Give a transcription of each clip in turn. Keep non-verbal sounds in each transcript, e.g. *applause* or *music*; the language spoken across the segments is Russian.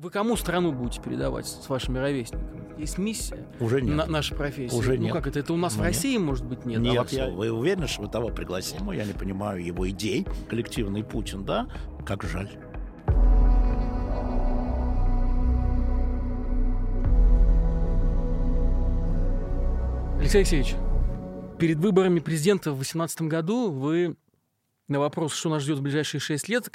Вы кому страну будете передавать с вашими ровесниками? Есть миссия? Уже нет. На, наша профессия. Уже ну нет. как это? Это у нас Ну, в нет. России, может быть, нет? Нет, а вообще? я- вы уверены, что вы того пригласили? Ну, я не понимаю его идей. Коллективный Путин, да? Как жаль. Алексей Алексеевич, перед выборами президента в 2018 году вы на вопрос, что нас ждет в ближайшие 6 лет,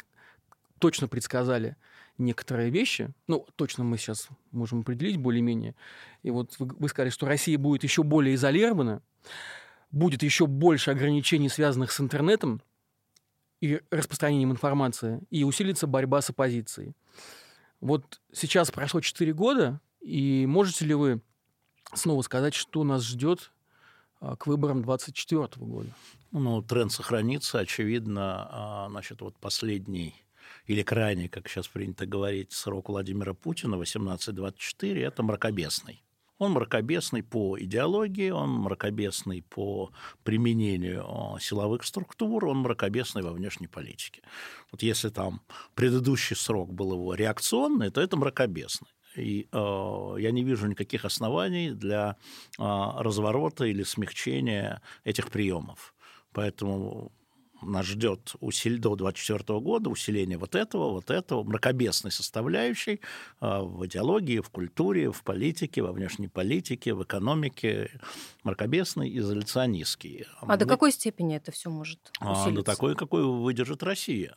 точно предсказали некоторые вещи. Ну, точно мы сейчас можем определить более-менее. И вот вы, вы сказали, что Россия будет еще более изолирована, будет еще больше ограничений, связанных с интернетом и распространением информации, и усилится борьба с оппозицией. Вот сейчас прошло 4 года, и можете ли вы снова сказать, что нас ждет а, к выборам 2024 года? Ну, тренд сохранится, очевидно. а, Значит, вот последний или крайний, как сейчас принято говорить, срок Владимира Путина, 18-24, это мракобесный. Он мракобесный по идеологии, он мракобесный по применению а, силовых структур, он мракобесный во внешней политике. Вот если там предыдущий срок был его реакционный, то это мракобесный. И э, я не вижу никаких оснований для э, разворота или смягчения этих приемов. Поэтому нас ждет усили... до 2024 года усиление вот этого, вот этого, мракобесной составляющей э, в идеологии, в культуре, в политике, во внешней политике, в экономике, мракобесный, изоляционистский. А до Мы- какой степени это все может а, усилиться? до такой, какой выдержит Россия.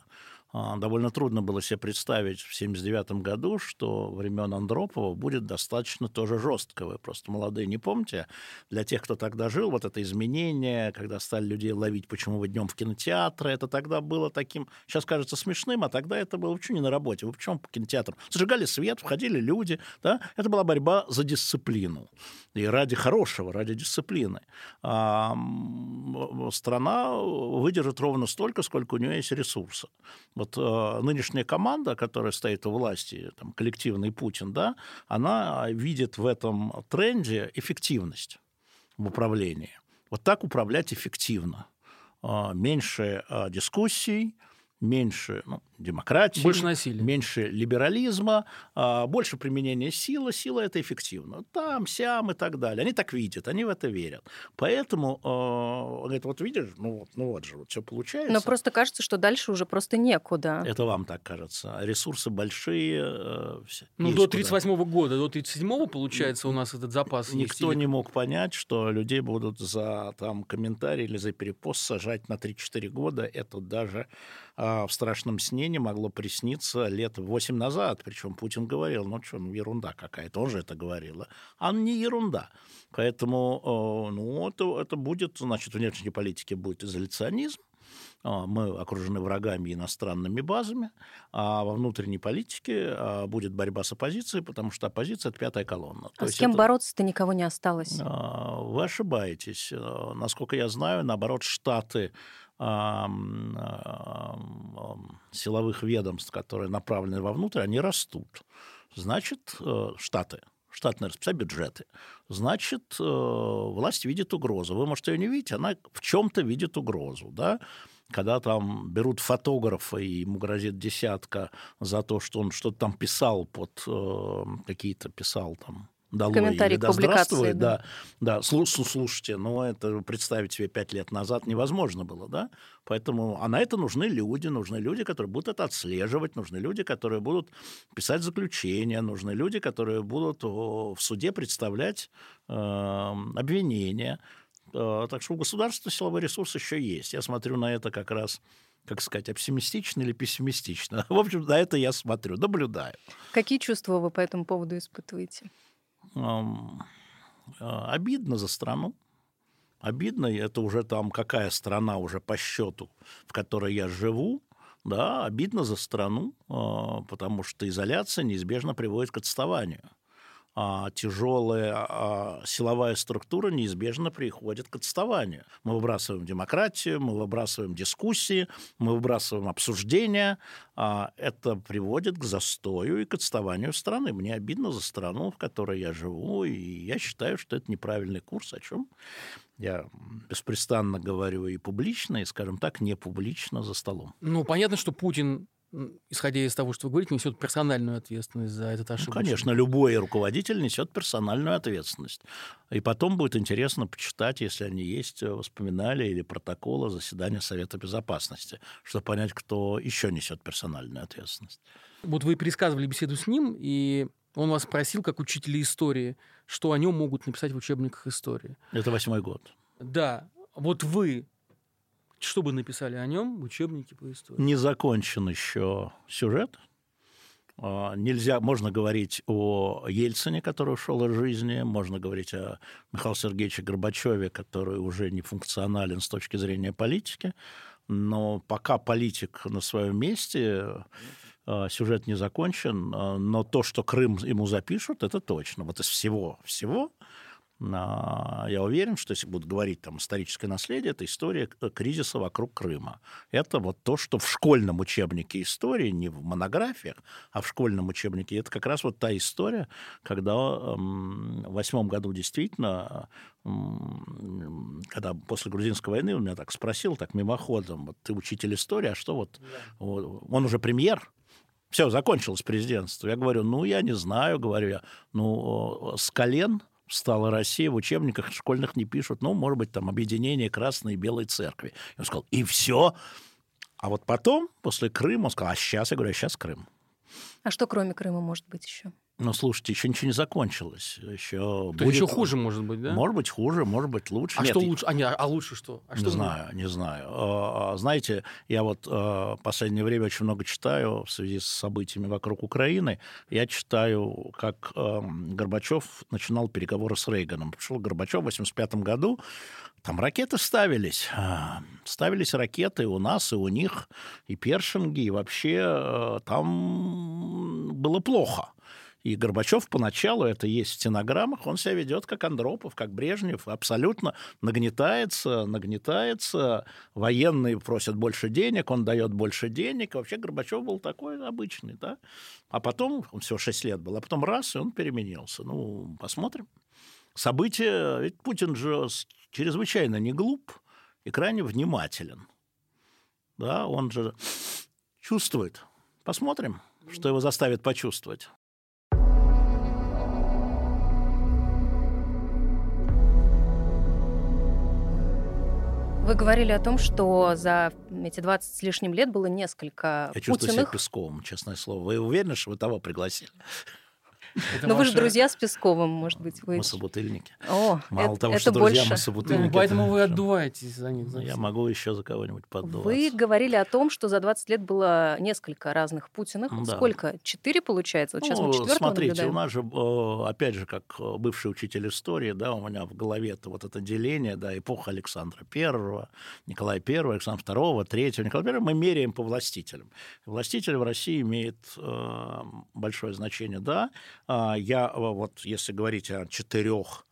А, Довольно трудно было себе представить в 1979 году, что времен Андропова будет достаточно тоже жестко. Вы просто молодые не помните. Для тех, кто тогда жил, вот это изменение, когда стали людей ловить, почему вы днем в кинотеатры, это тогда было таким, сейчас кажется смешным, а тогда это было, почему не на работе, вы почему по кинотеатрам? Зажигали свет, входили люди, да? это была борьба за дисциплину. И ради хорошего, ради дисциплины. А, страна выдержит ровно столько, сколько у нее есть ресурса. Вот э, нынешняя команда, которая стоит у власти, там, коллективный Путин, да, она видит в этом тренде эффективность в управлении. Вот так управлять эффективно. А, Меньше а, дискуссий, меньше ну, демократии, Больше насилия. меньше либерализма, а, больше применения силы. Сила – это эффективно. Там, сям и так далее. Они так видят, они в это верят. Поэтому, э, он говорит, вот видишь, ну, вот- ну вот же, вот все получается. Но просто кажется, что дальше уже просто некуда. Это вам так кажется. Ресурсы большие. э, все- Ну, есть до куда. 38 года, до 37 получается, у нас этот запас есть. Никто или- не мог понять, что людей будут за там, комментарий или за перепост сажать на 3-4 года. Это даже а, в страшном сне не могло присниться лет 8 назад. Причем Путин говорил, ну что, ну ерунда какая-то. Он же это говорил. А не ерунда. Поэтому э, ну, это, это будет, значит, в внешней политике будет изоляционизм. А, Мы окружены врагами и иностранными базами, а во внутренней политике а, будет борьба с оппозицией, потому что оппозиция – это пятая колонна. То А с есть кем это- бороться-то никого не осталось. а, Вы ошибаетесь. А, Насколько я знаю, наоборот, штаты силовых ведомств, которые направлены вовнутрь, они растут. Значит, э, штаты, штатные расписание, бюджеты. Значит, э, власть видит угрозу. Вы, может, ее не видите, она в чем-то видит угрозу, да? Когда там берут фотографа, и ему грозит десятка за то, что он что-то там писал под э, какие-то, писал там долой Комментарии или к да публикации, здравствует, да. да, да, слу- слу- слушайте, но это представить себе пять лет назад невозможно было, да? Поэтому, а на это нужны люди, нужны люди, которые будут это отслеживать, нужны люди, которые будут писать заключения, нужны люди, которые будут в суде представлять э, обвинения. Э, так что у государства силовой ресурс еще есть. Я смотрю на это как раз как сказать, оптимистично или пессимистично. *laughs* В общем, на это я смотрю, наблюдаю. Какие чувства вы по этому поводу испытываете? Э, обидно за страну. Обидно, это уже там какая страна уже по счету, в которой я живу, да, обидно за страну, а, потому что изоляция неизбежно приводит к отставанию. А тяжелая а, силовая структура неизбежно приходит к отставанию. Мы выбрасываем демократию, мы выбрасываем дискуссии, мы выбрасываем обсуждения. А это приводит к застою и к отставанию страны. Мне обидно за страну, в которой я живу, и я считаю, что это неправильный курс, о чем я беспрестанно говорю и публично, и, скажем так, не публично за столом. Ну, понятно, что Путин исходя из того, что вы говорите, несет персональную ответственность за этот ошибку. Ну, конечно, любой руководитель несет персональную ответственность. И потом будет интересно почитать, если они есть, э, воспоминания или протоколы заседания Совета Безопасности, чтобы понять, кто еще несет персональную ответственность. Вот вы пересказывали беседу с ним, и он вас спросил, как учителя истории, что о нем могут написать в учебниках истории. Это восьмой год. Да. Вот вы что бы написали о нем в учебнике по истории? Не закончен еще сюжет. А, нельзя, можно говорить о Ельцине, который ушел из жизни, можно говорить о Михаиле Сергеевиче Горбачеве, который уже не функционален с точки зрения политики, но пока политик на своем месте, а, сюжет не закончен, а, но то, что Крым ему запишут, это точно. Вот из всего, всего я уверен, что если будут говорить там историческое наследие, это история кризиса вокруг Крыма. Это вот то, что в школьном учебнике истории, не в монографиях, а в школьном учебнике, это как раз вот та история, когда в восьмом году действительно, когда после грузинской войны он меня так спросил, так мимоходом, вот ты учитель истории, а что вот, он уже премьер, все, закончилось президентство. Я говорю, ну, я не знаю, говорю я, ну, с колен стала Россия, в учебниках школьных не пишут, ну, может быть, там объединение Красной и Белой Церкви. Я сказал, и все. А вот потом, после Крыма, он сказал, а сейчас, я говорю, а сейчас Крым. А что кроме Крыма может быть еще? Ну, слушайте, еще ничего не закончилось. Еще То будет... еще хуже, может быть, да? Может быть, хуже, может быть, лучше. А Нет, что лучше? А, не, а лучше что? А не что знаю, будет? не знаю. А, а, знаете, я вот в последнее время очень много читаю в связи с событиями вокруг Украины. Я читаю, как Горбачев начинал переговоры с Рейганом. Пришел Горбачев в 85 году, там ракеты ставились. Ставились ракеты у нас, и у них, и першинги, и вообще там было плохо. И Горбачев поначалу, это есть в стенограммах, он себя ведет как Андропов, как Брежнев, абсолютно нагнетается, нагнетается, военные просят больше денег, он дает больше денег. Вообще Горбачев был такой обычный, да. А потом, он всего 6 лет был, а потом раз, и он переменился. Ну, посмотрим. События, ведь Путин же чрезвычайно не глуп и крайне внимателен. Да, он же чувствует. Посмотрим, что его заставит почувствовать. Вы говорили о том, что за эти 20 с лишним лет было несколько Я чувствую Путиных... себя Песковым, честное слово. Вы уверены, что вы того пригласили? Но вы же друзья с Песковым, может быть, вы... Мы собутыльники. О, Мало это, того, это что больше. друзья, мы собутыльники. Ну, поэтому вы отдуваетесь за них. За я могу еще за кого-нибудь поддуваться. Вы говорили о том, что за 20 лет было несколько разных Путиных. Да. Сколько? Четыре, получается? Вот сейчас ну, мы четвертого Смотрите, наблюдаем. у нас же, опять же, как бывший учитель истории, да, у меня в голове это вот это деление, да, эпоха Александра Первого, Николая Первого, Александра Второго, Третьего, Николая Первого, мы меряем по властителям. Властитель в России имеет э, большое значение, да. А, я вот если говорить о четырех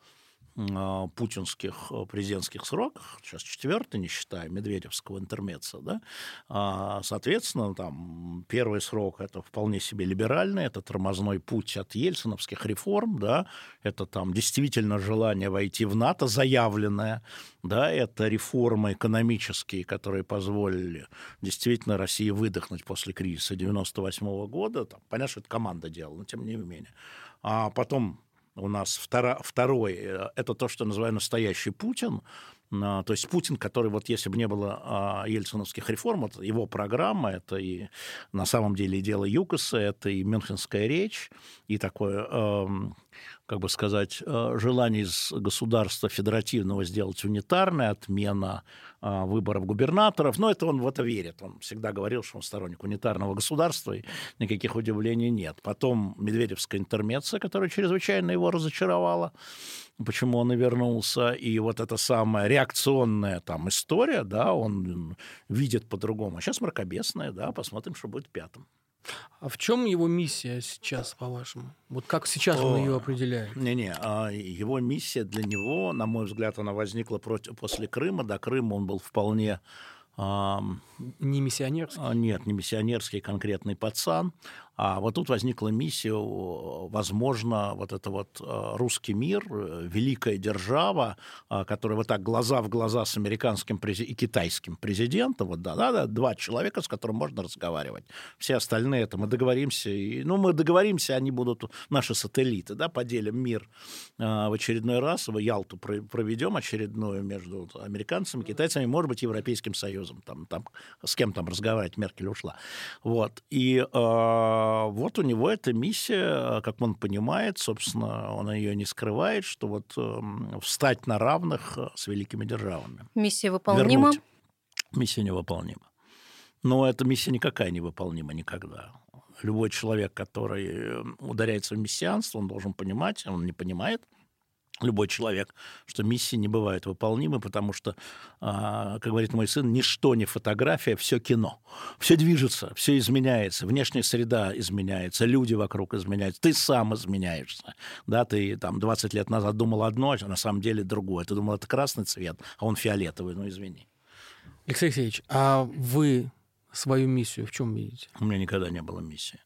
путинских э, президентских сроках, сейчас четвертый, не считая Медведевского интермеца, да, а, соответственно, там первый срок это вполне себе либеральный, это тормозной путь от ельциновских реформ, да, это там действительно желание войти в НАТО заявленное, да, это реформы экономические, которые позволили действительно России выдохнуть после кризиса 98 года, там, понятно, что это команда делала, но тем не менее. А потом у нас втора, второй, э, это то, что называю настоящий Путин, а, то есть Путин, который вот если бы не было а, ельциновских реформ, вот его программа, это и на самом деле и дело ЮКОСа, это и Мюнхенская речь, и такое, эм, как бы сказать, э, желание из государства федеративного сделать унитарное, отмена а, выборов губернаторов. Но это он в это верит. Он всегда говорил, что он сторонник унитарного государства, и никаких удивлений нет. Потом Медведевская интермеция, которая чрезвычайно его разочаровала почему он и вернулся, и вот эта самая реакционная там история, да, он видит по-другому. А сейчас мракобесная, да, посмотрим, что будет пятым. А в чем его миссия сейчас, по-вашему? Вот как сейчас он ее определяет? Не-не, а его миссия для него, на мой взгляд, она возникла после Крыма. До Крыма он был вполне не миссионерский? А, нет, не миссионерский конкретный пацан. А вот тут возникла миссия, возможно, вот это вот э, русский мир, э, великая держава, э, которая вот так глаза в глаза с американским и китайским президентом, вот да, да, да, два человека, с которым можно разговаривать. Все остальные это мы договоримся, и, ну мы договоримся, они будут наши сателлиты, да, поделим мир в очередной раз, в Ялту проведем очередную между американцами, китайцами, может быть, Европейским Союзом, там, там с кем там разговаривать, Меркель ушла, вот и а, вот у него эта миссия, как он понимает, собственно, он ее не скрывает, что вот эм, встать на равных э, с великими державами. Миссия выполнима? Вернуть. Миссия невыполнима. Но эта миссия никакая невыполнима никогда. Любой человек, который э, ударяется в мессианство, он должен понимать, он не понимает, любой человек, что миссии не бывают выполнимы, потому что, а, как говорит мой сын, ничто не фотография, все кино. Все движется, все изменяется, внешняя среда изменяется, люди вокруг изменяются, ты сам изменяешься. Да, ты там 20 лет назад думал одно, а на самом деле другое. Ты думал, это красный цвет, а он фиолетовый, ну извини. Алексей Алексеевич, а вы свою миссию в чем видите? У меня никогда не было миссии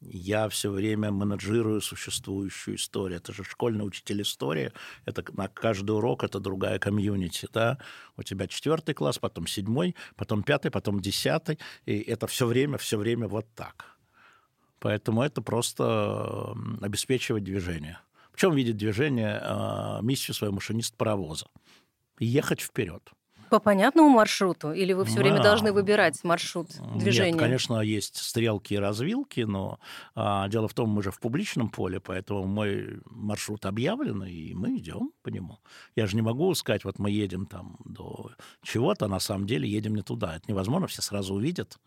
я все время менеджирую существующую историю. Это же школьный учитель истории. Это на каждый урок это другая комьюнити. Да? У тебя четвертый класс, потом седьмой, потом пятый, потом десятый. И это все время, все время вот так. Поэтому это просто обеспечивать движение. В чем видит движение э, миссию своего машинист паровоза? Ехать вперед. По понятному маршруту? Или вы все время должны выбирать маршрут движения? Нет, конечно, есть стрелки и развилки, но а, дело в том, мы же в публичном поле, поэтому мой маршрут объявлен, и мы идем по нему. Я же не могу сказать, вот мы едем там до чего-то, а на самом деле едем не туда. Это невозможно, все сразу увидят.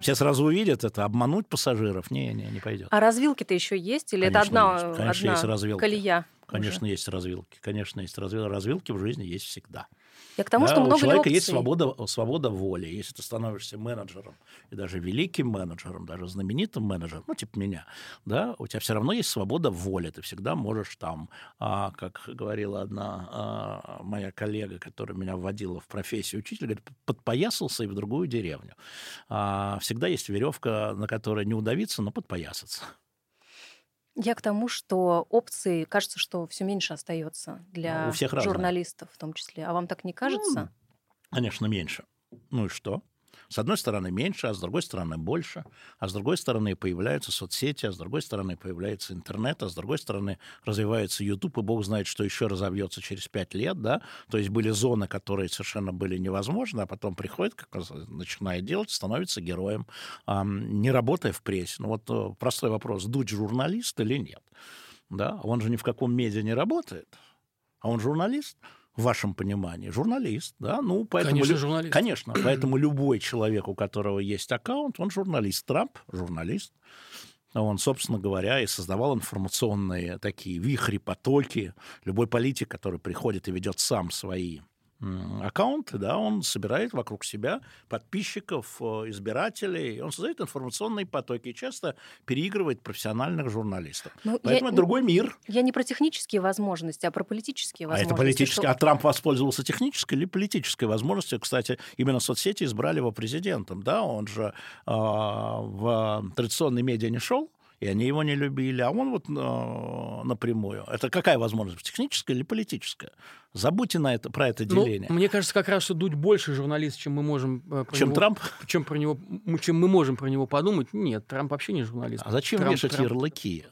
Все сразу увидят это, обмануть пассажиров не, не, не пойдет. А развилки-то еще есть? Или конечно, это одна, есть. Конечно, одна есть развилки. колея? Конечно, уже? есть развилки. Конечно, есть развилки. Развилки в жизни есть всегда. Я к тому, да, что много у человека опций. есть свобода, свобода воли. Если ты становишься менеджером, и даже великим менеджером, даже знаменитым менеджером, ну, типа меня, да, у тебя все равно есть свобода воли. Ты всегда можешь там, а, как говорила одна а, моя коллега, которая меня вводила в профессию учителя, говорит, подпоясался и в другую деревню. А, всегда есть веревка, на которой не удавиться, но подпоясаться. Я к тому, что опций, кажется, что все меньше остается для У всех журналистов разные. в том числе. А вам так не кажется? Ну, конечно, меньше. Ну и что? С одной стороны меньше, а с другой стороны больше. А с другой стороны появляются соцсети, а с другой стороны появляется интернет, а с другой стороны развивается YouTube, и бог знает, что еще разовьется через пять лет, да. То есть были зоны, которые совершенно были невозможны, а потом приходит, как начинает делать, становится героем, не работая в прессе. Ну вот э, простой вопрос, дуть журналист или нет? Да, он же ни в каком медиа не работает, а он журналист в вашем понимании, журналист, да, ну, поэтому... Конечно, журналист. Конечно, *clears throat* поэтому любой человек, у которого есть аккаунт, он журналист. Трамп – журналист. Он, собственно говоря, и создавал информационные такие вихри, потоки. Любой политик, который приходит и ведет сам свои аккаунт, да, он собирает вокруг себя подписчиков, э, избирателей, он создает информационные потоки и часто переигрывает профессиональных журналистов. Ну, Поэтому я, это другой мир. Я не про технические возможности, а про политические возможности. А это политические. Что... А Трамп воспользовался технической или политической возможностью? Кстати, именно соцсети избрали его президентом, да, он же э, в традиционные медиа не шел, и они его не любили, а он вот э, напрямую. Это какая возможность, техническая или политическая? Забудьте на это, про это ну, деление. Ну, мне кажется, как раз, что Дудь больше журналист, чем мы можем... Э, чем него, Трамп? Чем, про него, чем мы можем про него подумать. Нет, Трамп вообще не журналист. А зачем Трамп, вешать Трамп... ярлыки?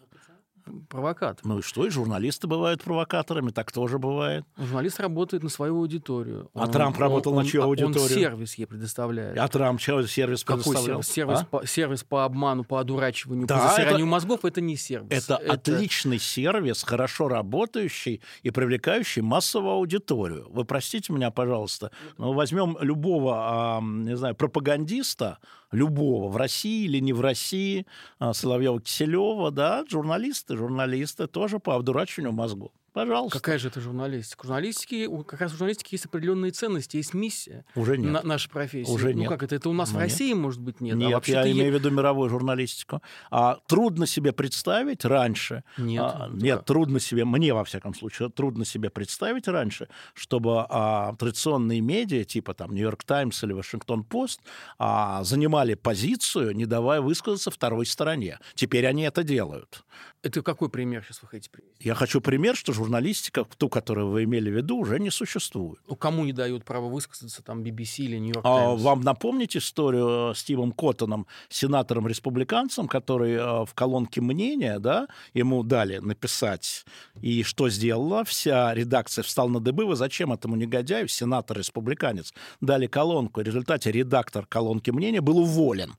Провокатор. Ну и что, и журналисты бывают провокаторами, так тоже бывает. Журналист работает на свою аудиторию. А он, Трамп работал он, на чью аудиторию? Он сервис ей предоставляет. А Трамп чего сервис предоставлял? Какой сервис? Сервис, а? по, сервис по обману, по одурачиванию, да, по засиранию это, мозгов – это не сервис. Это, это отличный сервис, хорошо работающий и привлекающий массовую аудиторию. Вы простите меня, пожалуйста, но возьмем любого, не знаю, пропагандиста, любого, в России или не в России, а, Соловьева-Киселева, да, журналисты, журналисты тоже по обдурачиванию мозгу. Пожалуйста. Какая же это журналистика? Журналистики, как раз в журналистике есть определенные ценности, есть миссия. Уже нет. На, нашей профессии. Уже ну нет. как это? Это у нас ну, в России, нет. может быть, нет? А нет, а я имею в виду мировую журналистику. А трудно себе представить раньше. Нет. А, нет, трудно себе, мне во всяком случае, трудно себе представить раньше, чтобы а, традиционные медиа, типа там Нью-Йорк Таймс или Вашингтон Пост, а, занимали позицию, не давая высказаться второй стороне. Теперь они это делают. Это какой пример сейчас вы хотите привести? Я хочу пример, что журналистика, ту, которую вы имели в виду, уже не существует. Ну, кому не дают право высказаться, там, BBC или Нью-Йорк а, Вам напомнить историю с Стивом Коттоном, сенатором-республиканцем, который э, в колонке мнения, да, ему дали написать, и что сделала вся редакция, встал на дыбы, вы зачем этому негодяю, сенатор-республиканец, дали колонку, в результате редактор колонки мнения был уволен.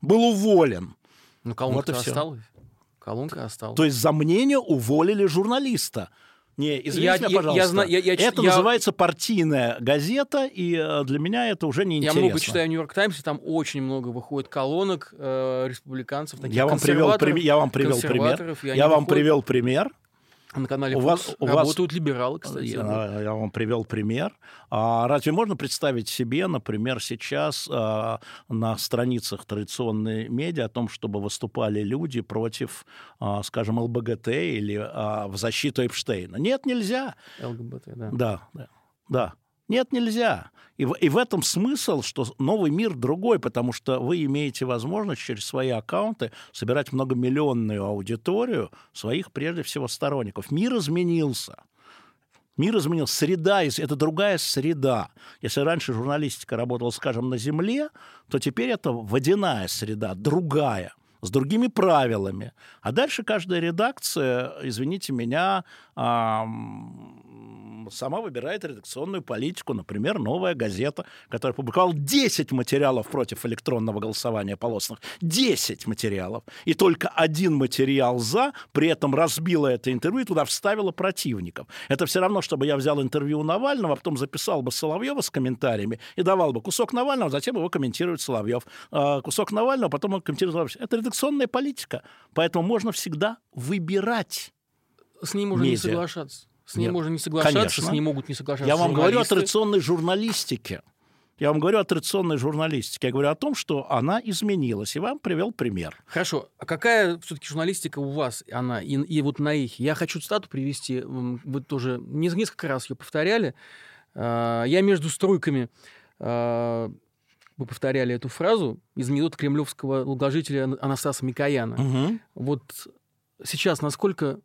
Был уволен. Ну, колонка вот осталась? Колонка осталась. То есть за мнение уволили журналиста. Не, извините я, меня, пожалуйста. Я, я, я, это я, называется партийная газета, и э, для меня это уже не интересно. Я много читаю Нью-Йорк Таймс, и там очень много выходит колонок э, республиканцев, таких я вам привел, я вам привел пример. Я, я вам привел пример на канале у Fox вас, у работают вас... либералы, кстати. Я, я вам привел пример. А разве можно представить себе, например, сейчас а, на страницах традиционной медиа о том, чтобы выступали люди против, а, скажем, ЛБГТ или а, в защиту Эпштейна? Нет, нельзя. ЛГБТ, да. Да, да. да. Нет, нельзя. И в, и в этом смысл, что новый мир другой, потому что вы имеете возможность через свои аккаунты собирать многомиллионную аудиторию своих, прежде всего, сторонников. Мир изменился. Мир изменился. Среда, это другая среда. Если раньше журналистика работала, скажем, на Земле, то теперь это водяная среда, другая с другими правилами. А дальше каждая редакция, извините меня, сама выбирает редакционную политику. Например, «Новая газета», которая публиковала 10 материалов против электронного голосования полосных. 10 материалов. И только один материал «за», при этом разбила это интервью и туда вставила противников. Это все равно, чтобы я взял интервью у Навального, а потом записал бы Соловьева с комментариями и давал бы кусок Навального, затем его комментирует Соловьев. А, кусок Навального, потом он комментирует Соловьев. Это редакционная политика. Поэтому можно всегда выбирать. С ним можно медиа. не соглашаться. С ним Нет, можно не соглашаться, конечно. с ним могут не соглашаться Я вам говорю о традиционной журналистике. Я вам говорю о традиционной журналистике. Я говорю о том, что она изменилась. И вам привел пример. Хорошо. А какая все-таки журналистика у вас, она, и, и вот на их? Я хочу цитату привести. Вы тоже несколько раз ее повторяли. А, я между струйками а, вы повторяли эту фразу из анекдота кремлевского долгожителя Анастаса Микояна. Угу. Вот сейчас насколько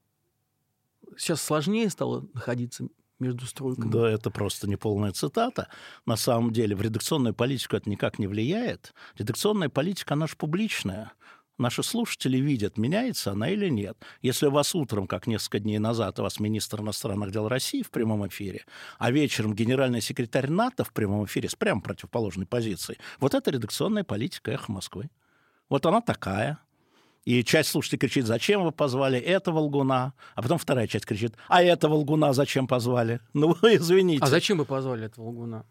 сейчас сложнее стало находиться между стройками. Да, это просто неполная цитата. На самом деле в редакционную политику это никак не влияет. Редакционная политика, она же публичная. Наши слушатели видят, меняется она или нет. Если у вас утром, как несколько дней назад, у вас министр иностранных дел России в прямом эфире, а вечером генеральный секретарь НАТО в прямом эфире с прямо противоположной позицией, вот это редакционная политика «Эхо Москвы». Вот она такая. И часть слушателей кричит, зачем вы позвали этого лгуна? А потом вторая часть кричит, а этого лгуна зачем позвали? Ну, *laughs* извините. А зачем вы позвали этого лгуна?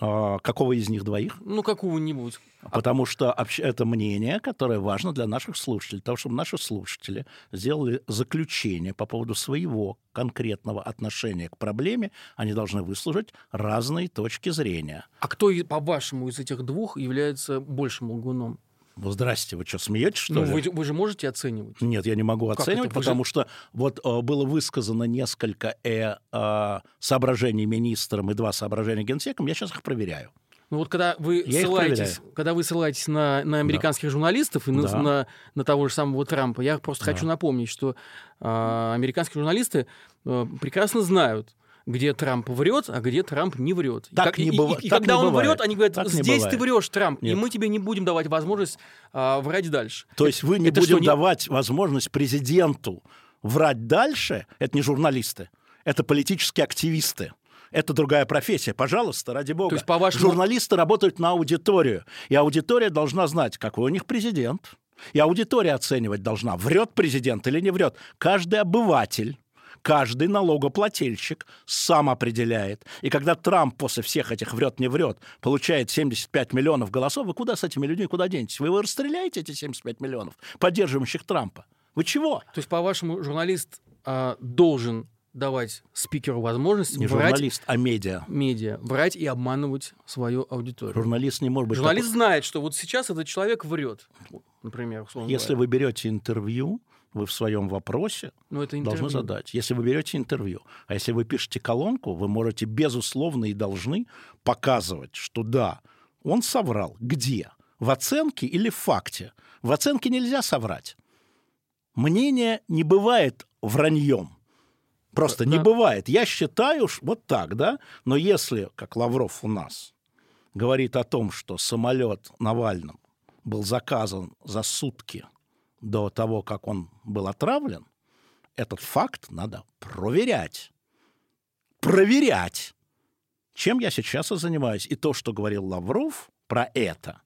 А, какого из них двоих? Ну, какого-нибудь. Потому что это мнение, которое важно для наших слушателей, того, чтобы наши слушатели сделали заключение по поводу своего конкретного отношения к проблеме, они должны выслушать разные точки зрения. А кто, по-вашему, из этих двух является большим лгуном? Ну, здрасте, вы что, смеетесь, что ну, ли? Вы, вы же можете оценивать? Нет, я не могу как оценивать, это? потому же... что вот э, было высказано несколько э, э, соображений министром и два соображения генсеком, я сейчас их проверяю. Ну вот когда вы я ссылаетесь, когда вы ссылаетесь на, на американских да. журналистов и на, да. на, на того же самого Трампа, я просто да. хочу напомнить, что э, американские журналисты э, прекрасно знают, где Трамп врет, а где Трамп не врет. Так и, не быва... и, и, и когда он бывает. врет, они говорят, так здесь ты врешь, Трамп, Нет. и мы тебе не будем давать возможность а, врать дальше. То есть вы не это будем что, давать не... возможность президенту врать дальше? Это не журналисты, это политические активисты. Это другая профессия. Пожалуйста, ради бога. То есть, по вашему... Журналисты работают на аудиторию. И аудитория должна знать, какой у них президент. И аудитория оценивать должна, врет президент или не врет. Каждый обыватель Каждый налогоплательщик сам определяет. И когда Трамп после всех этих врет-не врет получает 75 миллионов голосов, вы куда с этими людьми, куда денетесь? Вы его расстреляете, эти 75 миллионов, поддерживающих Трампа? Вы чего? То есть, по-вашему, журналист а, должен давать спикеру возможность не врать, журналист, а медиа. Медиа. Врать и обманывать свою аудиторию. Журналист не может быть... Журналист такой... знает, что вот сейчас этот человек врет, например. Если говоря. вы берете интервью, вы в своем вопросе ну, это должны задать. Если вы берете интервью, а если вы пишете колонку, вы можете безусловно и должны показывать, что да, он соврал. Где? В оценке или в факте? В оценке нельзя соврать. Мнение не бывает враньем. Просто да. не бывает. Я считаю вот так, да? Но если, как Лавров у нас, говорит о том, что самолет Навальным был заказан за сутки до того, как он был отравлен, этот факт надо проверять. Проверять. Чем я сейчас и занимаюсь. И то, что говорил Лавров про это,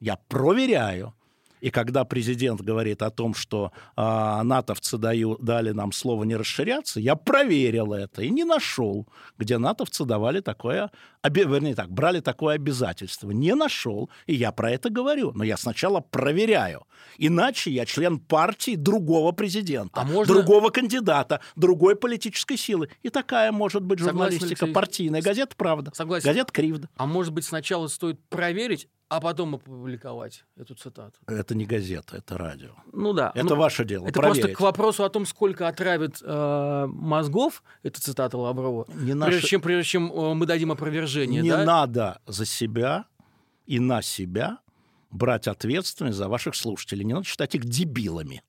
я проверяю. И когда президент говорит о том, что э, натовцы даю, дали нам слово не расширяться, я проверил это и не нашел, где натовцы давали такое, оби, вернее так, брали такое обязательство. Не нашел, и я про это говорю. Но я сначала проверяю. Иначе я член партии другого президента, а можно... другого кандидата, другой политической силы. И такая может быть журналистика Согласен, партийная. Газета «Правда». Согласен. Газета «Кривда». А может быть сначала стоит проверить, а потом опубликовать эту цитату. Это не газета, это радио. Ну да. Это ну, ваше дело. Это проверить. просто к вопросу о том, сколько отравит э, мозгов, это цитата Лаврова, не прежде, наше... чем, прежде чем э, мы дадим опровержение. Не да? надо за себя и на себя брать ответственность за ваших слушателей. Не надо считать их дебилами.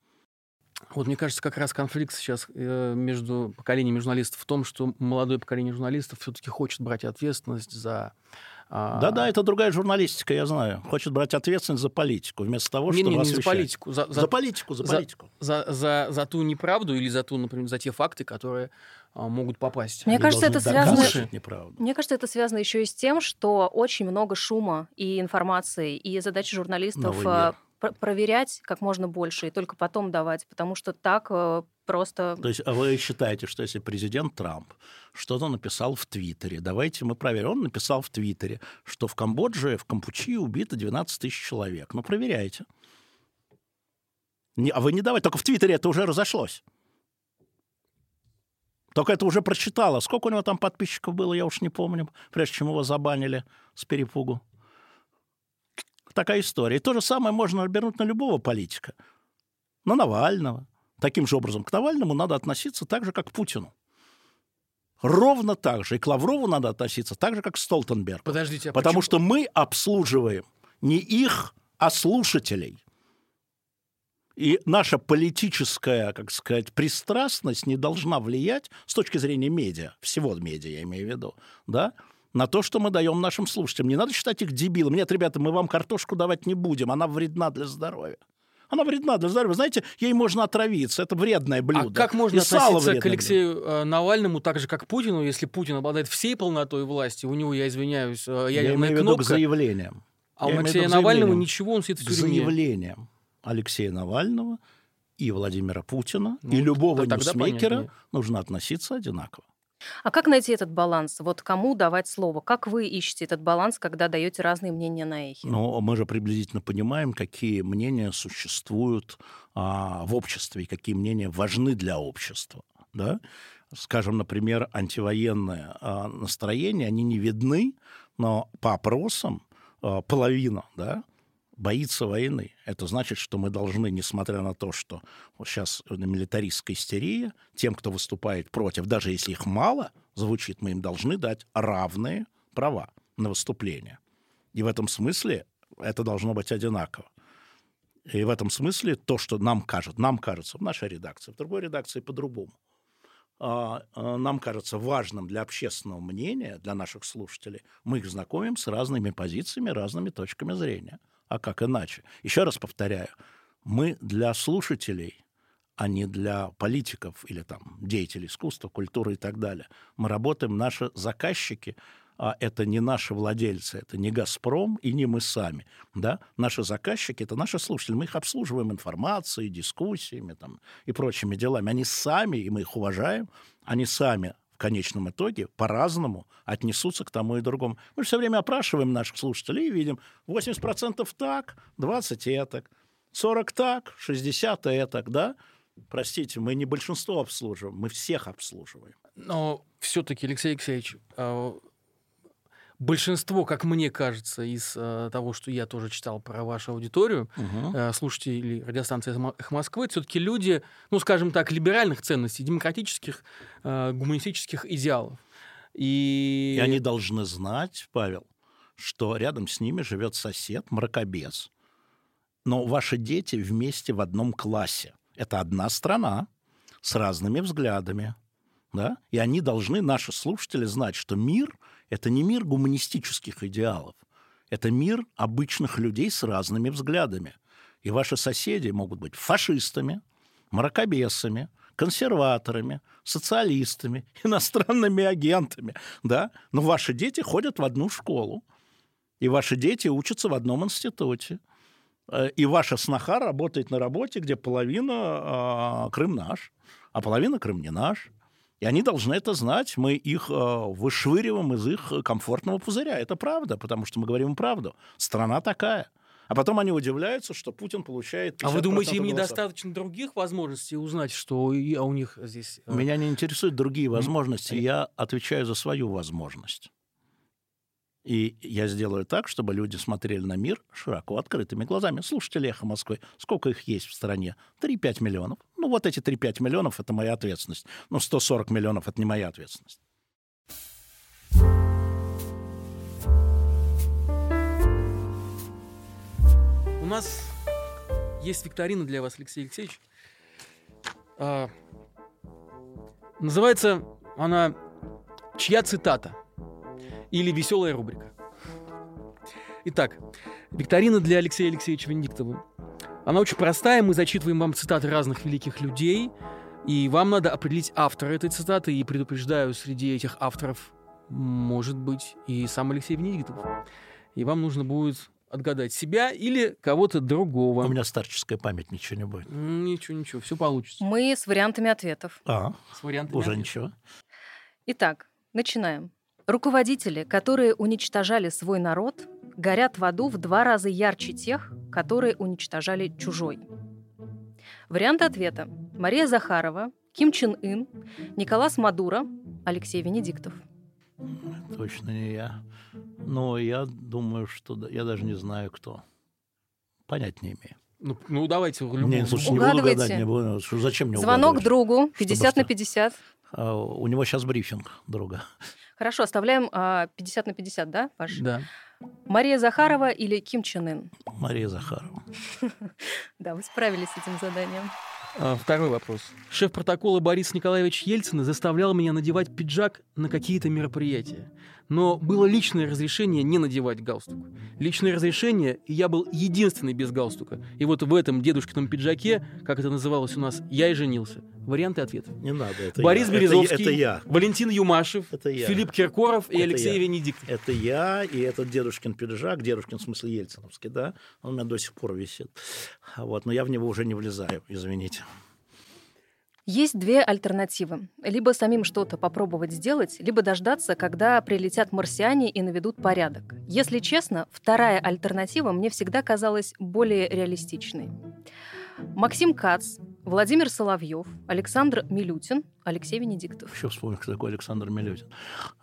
Вот мне кажется, как раз конфликт сейчас э, между поколениями журналистов в том, что молодое поколение журналистов все-таки хочет брать ответственность за Да-да, это другая журналистика, я знаю. Хочет брать ответственность за политику, вместо того, не, чтобы не, не за политику. За, за, за политику, за, за политику. За, за, за ту неправду или за, ту, например, за те факты, которые а, могут попасть. Мне кажется, это связано... Мне кажется, это связано еще и с тем, что очень много шума и информации, и задача журналистов проверять как можно больше и только потом давать, потому что так э, просто... То есть а вы считаете, что если президент Трамп что-то написал в Твиттере, давайте мы проверим. Он написал в Твиттере, что в Камбодже, в Кампучи убито 12 тысяч человек. Ну, проверяйте. Не, а вы не давайте, только в Твиттере это уже разошлось. Только это уже прочитала. Сколько у него там подписчиков было, я уж не помню, прежде чем его забанили с перепугу такая история. И то же самое можно обернуть на любого политика. На Навального. Таким же образом, к Навальному надо относиться так же, как к Путину. Ровно так же. И к Лаврову надо относиться так же, как к Столтенбергу. Подождите, а Потому почему? что мы обслуживаем не их, а слушателей. И наша политическая, как сказать, пристрастность не должна влиять с точки зрения медиа, всего медиа я имею в виду, да, на то, что мы даем нашим слушателям. Не надо считать их дебилами. Нет, ребята, мы вам картошку давать не будем, она вредна для здоровья. Она вредна для здоровья. Вы знаете, ей можно отравиться. Это вредное блюдо. А как можно И относиться к Алексею блюдо. Э, Навальному так же, как Путину, если Путин обладает всей полнотой власти? У него, я извиняюсь, ядерная я имею кнопка. к заявлениям. А я у Алексея Навального ничего, он сидит в тюрьме. К заявлениям Алексея Навального и Владимира Путина, ну, и любого ньюсмейкера нужно относиться одинаково. А как найти этот баланс? Вот кому давать слово? Как вы ищете этот баланс, когда даете разные мнения на эхе? Ну, мы же приблизительно понимаем, какие мнения существуют а, в обществе и какие мнения важны для общества. Да? Скажем, например, антивоенное а, настроение, они не видны, но по опросам а, половина, да, боится войны. Это значит, что мы должны, несмотря на то, что сейчас милитаристская истерия, тем, кто выступает против, даже если их мало звучит, мы им должны дать равные права на выступление. И в этом смысле это должно быть одинаково. И в этом смысле то, что нам кажется, нам кажется в нашей редакции, в другой редакции по-другому, а, а, нам кажется важным для общественного мнения, для наших слушателей, мы их знакомим с разными позициями, разными точками зрения – а как иначе? Еще раз повторяю, мы для слушателей, а не для политиков или там деятелей искусства, культуры и так далее. Мы работаем, наши заказчики, а это не наши владельцы, это не «Газпром» и не мы сами. Да? Наши заказчики — это наши слушатели. Мы их обслуживаем информацией, дискуссиями там, и прочими делами. Они сами, и мы их уважаем, они сами в конечном итоге по-разному отнесутся к тому и другому. Мы все время опрашиваем наших слушателей и видим 80% так, 20 этак, 40 так, 60 этак, да? Простите, мы не большинство обслуживаем, мы всех обслуживаем. Но все-таки, Алексей Алексеевич, а, большинство, как мне кажется, из э, того, что я тоже читал про вашу аудиторию, угу. э, слушатели радиостанции «Эхо Москвы», все-таки люди, ну, скажем так, либеральных ценностей, демократических, э, гуманистических идеалов. И... И они должны знать, Павел, что рядом с ними живет сосед, мракобес. Но ваши дети вместе в одном классе. Это одна страна с разными взглядами. Да? И они должны, наши слушатели, знать, что мир — это не мир гуманистических идеалов. Это мир обычных людей с разными взглядами. И ваши соседи могут быть фашистами, мракобесами, консерваторами, социалистами, *laughs* иностранными агентами, да? Но ваши дети ходят в одну школу, и ваши дети учатся в одном институте. Э, и ваша сноха работает на работе, где половина э, Крым наш, а половина Крым не наш. И они должны это знать. Мы их э, вышвыриваем из их комфортного пузыря. Это правда, потому что мы говорим правду. Страна такая. А потом они удивляются, что Путин получает А вы думаете, им недостаточно других возможностей узнать, что и, а у них здесь... Э, Меня не интересуют другие возможности. Я отвечаю за свою возможность. И я сделаю так, чтобы люди смотрели на мир широко открытыми глазами. Слушайте «Эхо Москвы». Сколько их есть в стране? 3-5 миллионов. Ну, вот эти 3-5 миллионов – это моя ответственность. Ну, 140 миллионов – это не моя ответственность. У нас есть викторина для вас, Алексей Алексеевич. А, называется она «Чья цитата?» Или веселая рубрика. Итак, викторина для Алексея Алексеевича Венедиктова. Она очень простая, мы зачитываем вам цитаты разных великих людей, и вам надо определить автора этой цитаты, и предупреждаю, среди этих авторов может быть и сам Алексей Венедиктов. И вам нужно будет отгадать себя или кого-то другого. У меня старческая память, ничего не будет. Ничего, ничего, все получится. Мы с вариантами ответов. А, с вариантами уже ответов. ничего. Итак, начинаем. Руководители, которые уничтожали свой народ, горят в аду в два раза ярче тех, которые уничтожали чужой. Варианты ответа. Мария Захарова, Ким Чен Ын, Николас Мадуро, Алексей Венедиктов. Точно не я. Но я думаю, что... Я даже не знаю, кто. Понять не имею. Ну, ну давайте. Не, слушай, не буду гадать. Не буду, зачем мне Звонок другу, 50 Чтобы на 50. А, у него сейчас брифинг друга. Хорошо, оставляем а, 50 на 50, да, Паш? Да. Мария Захарова или Ким Чен Ын? Мария Захарова. *laughs* Да, вы справились с этим заданием. А, второй вопрос. Шеф протокола Борис Николаевич Ельцин заставлял меня надевать пиджак на какие-то мероприятия. Но было личное разрешение не надевать галстук. Личное разрешение, и я был единственный без галстука. И вот в этом дедушкином пиджаке, как это называлось у нас, я и женился. Варианты ответа. Не надо, это Борис я. Березовский, это, это я. Валентин Юмашев, это я. Филипп Киркоров и это Алексей я. Венедиктов. Это я, и этот дедушкин пиджак, дедушкин в смысле ельциновский, да, он у меня до сих пор висит. Вот, но я в него уже не влезаю, извините. Есть две альтернативы. Либо самим что-то попробовать сделать, либо дождаться, когда прилетят марсиане и наведут порядок. Если честно, вторая альтернатива мне всегда казалась более реалистичной. Максим Кац, Владимир Соловьев, Александр Милютин, Алексей Венедиктов. Еще вспомню, кто такой Александр Милютин.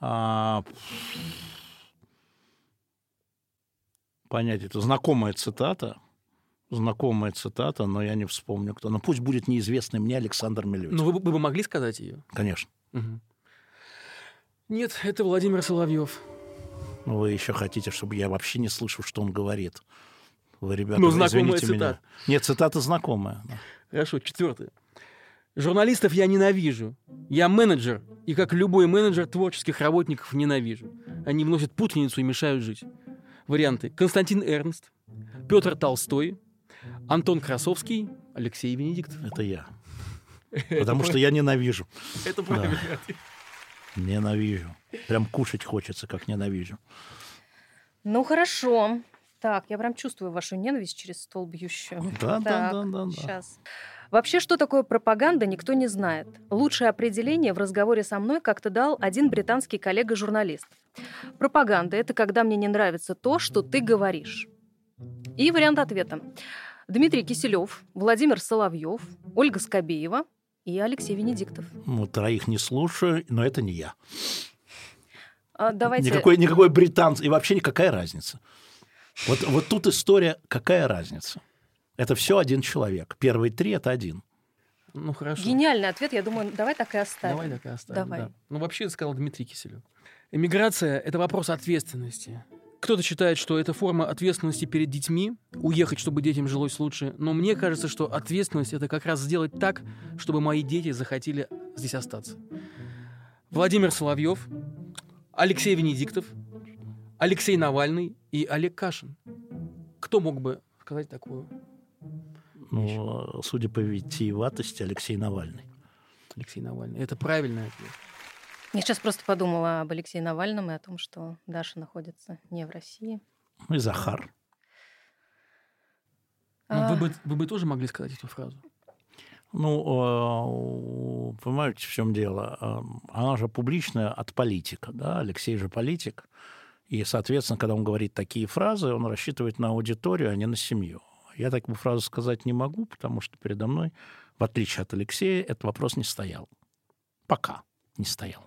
А... Понять, это знакомая цитата, знакомая цитата, но я не вспомню кто. Но пусть будет неизвестный мне Александр Милютин. Ну, вы, вы бы могли сказать ее? Конечно. Угу. Нет, это Владимир Соловьев. Вы еще хотите, чтобы я вообще не слышал, что он говорит. Вы, ребята, ну, извините цитата. меня. Нет, цитата знакомая. Да. Хорошо, четвертое. Журналистов я ненавижу. Я менеджер, и как любой менеджер творческих работников ненавижу. Они вносят путаницу и мешают жить. Варианты. Константин Эрнст, Петр Толстой, Антон Красовский, Алексей Венедиктов. Это я. Потому что я ненавижу. Это правильно. Ненавижу. Прям кушать хочется, как ненавижу. Ну, хорошо. Так, я прям чувствую вашу ненависть через стол бьющую. Да, да, да, да. Сейчас. Вообще, что такое пропаганда, никто не знает. Лучшее определение в разговоре со мной как-то дал один британский коллега-журналист. Пропаганда — это когда мне не нравится то, что ты говоришь. И вариант ответа. Дмитрий Киселев, Владимир Соловьев, Ольга Скобеева и Алексей Венедиктов. Ну, троих не слушаю, но это не я. А, давайте... Никакой, никакой британц, и вообще никакая разница. Вот, вот тут история, какая разница? Это все один человек. Первые три – это один. Ну, хорошо. Гениальный ответ, я думаю, давай так и оставим. Давай так и оставим, Давай. да. Ну, вообще, сказал Дмитрий Киселев. Эмиграция – это вопрос ответственности. Кто-то считает, что это форма ответственности перед детьми, уехать, чтобы детям жилось лучше. Но мне кажется, что ответственность – это как раз сделать так, чтобы мои дети захотели здесь остаться. Владимир Соловьев, Алексей Венедиктов, Алексей Навальный и Олег Кашин. Кто мог бы сказать такую ну, судя по витиеватости, Алексей Навальный. Алексей Навальный. Это правильный ответ. Я сейчас просто подумала об Алексее Навальном и о том, что Даша находится не в России. Ну и Захар. Ну, а... вы, бы, вы бы тоже могли сказать эту фразу? Ну, понимаете, в чем дело? Она же публичная от политика, да? Алексей же политик. И, соответственно, когда он говорит такие фразы, он рассчитывает на аудиторию, а не на семью. Я такую фразу сказать не могу, потому что передо мной, в отличие от Алексея, этот вопрос не стоял. Пока не стоял.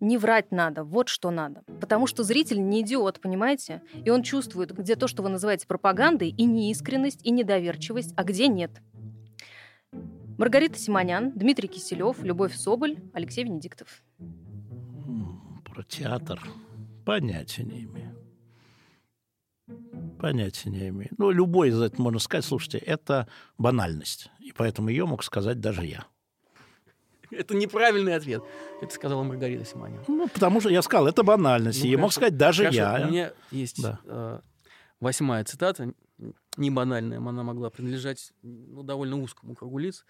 Не врать надо, вот что надо. Потому что зритель не идиот, понимаете? И он чувствует, где то, что вы называете пропагандой, и неискренность, и недоверчивость, а где нет. Маргарита Симонян, Дмитрий Киселев, Любовь Соболь, Алексей Венедиктов. Про театр понятия не имею. Понятия не имею. Ну, любой из этого можно сказать, слушайте, это банальность. И поэтому ее мог сказать даже я. Это неправильный ответ. Это сказала Маргарита Симонина. Ну, потому что я сказал, это банальность. Ну, и мог сказать даже хорошо. я. У меня есть да. э, восьмая цитата, не банальная, она могла принадлежать ну, довольно узкому кругу лиц.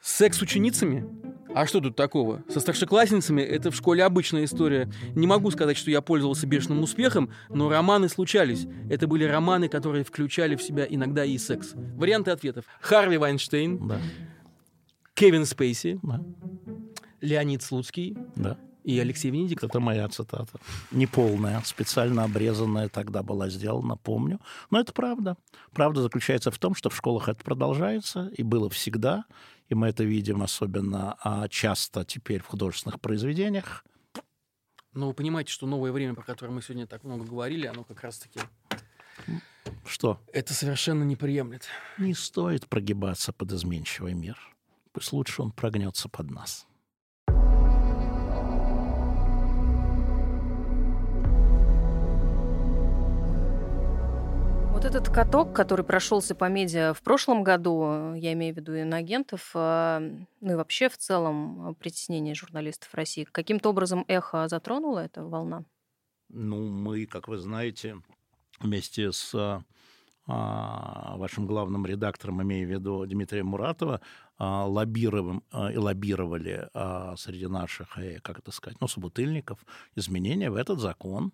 Секс с ученицами? А что тут такого? Со старшеклассницами это в школе обычная история. Не могу сказать, что я пользовался бешеным успехом, но романы случались. Это были романы, которые включали в себя иногда и секс. Варианты ответов. Харви Вайнштейн, да. Кевин Спейси, да. Леонид Слуцкий да. и Алексей Венедиктов. Это моя цитата. Неполная, специально обрезанная тогда была сделана, помню. Но это правда. Правда заключается в том, что в школах это продолжается и было всегда и мы это видим особенно а, часто теперь в художественных произведениях. Но вы понимаете, что новое время, про которое мы сегодня так много говорили, оно как раз-таки... Что? Это совершенно не приемлет. Не стоит прогибаться под изменчивый мир. Пусть лучше он прогнется под нас. Вот этот каток, который прошелся по медиа в прошлом году, я имею в виду иноагентов, а, ну и вообще в целом а, притеснение журналистов России, каким-то образом эхо затронула эта волна? Ну, мы, как вы знаете, вместе с а, вашим главным редактором, имею в виду Дмитрия Муратова, а, лоббируем а, лоббировали а, среди наших, э, как это сказать, ну, собутыльников изменения в этот закон,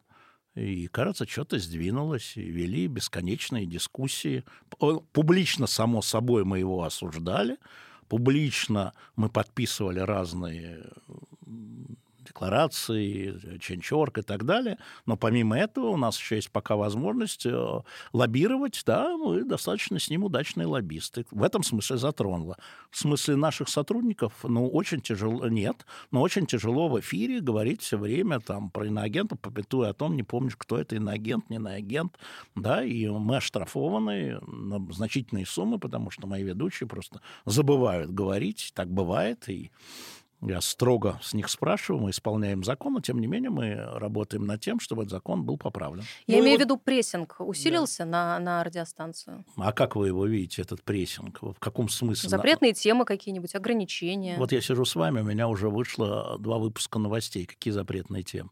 и, кажется, что-то сдвинулось, и вели бесконечные дискуссии. Публично, само собой, мы его осуждали, публично мы подписывали разные декларации, ченчорк и так далее. Но помимо этого у нас еще есть пока возможность э, лоббировать. Да, мы достаточно с ним удачные лоббисты. В этом смысле затронуло. В смысле наших сотрудников, ну, очень тяжело, нет, но очень тяжело в эфире говорить все время там про иноагентов, попитуя о том, не помнишь, кто это иноагент, не иноагент, да, и мы оштрафованы на значительные суммы, потому что мои ведущие просто забывают говорить, так бывает, и я строго с них спрашиваю, мы исполняем закон, но тем не менее мы работаем над тем, чтобы этот закон был поправлен. Я ну, имею вот... в виду прессинг усилился да. на, на радиостанцию. А как вы его видите, этот прессинг? В каком смысле? Запретные на... темы какие-нибудь, ограничения? Вот я сижу с вами, у меня уже вышло два выпуска новостей. Какие запретные темы?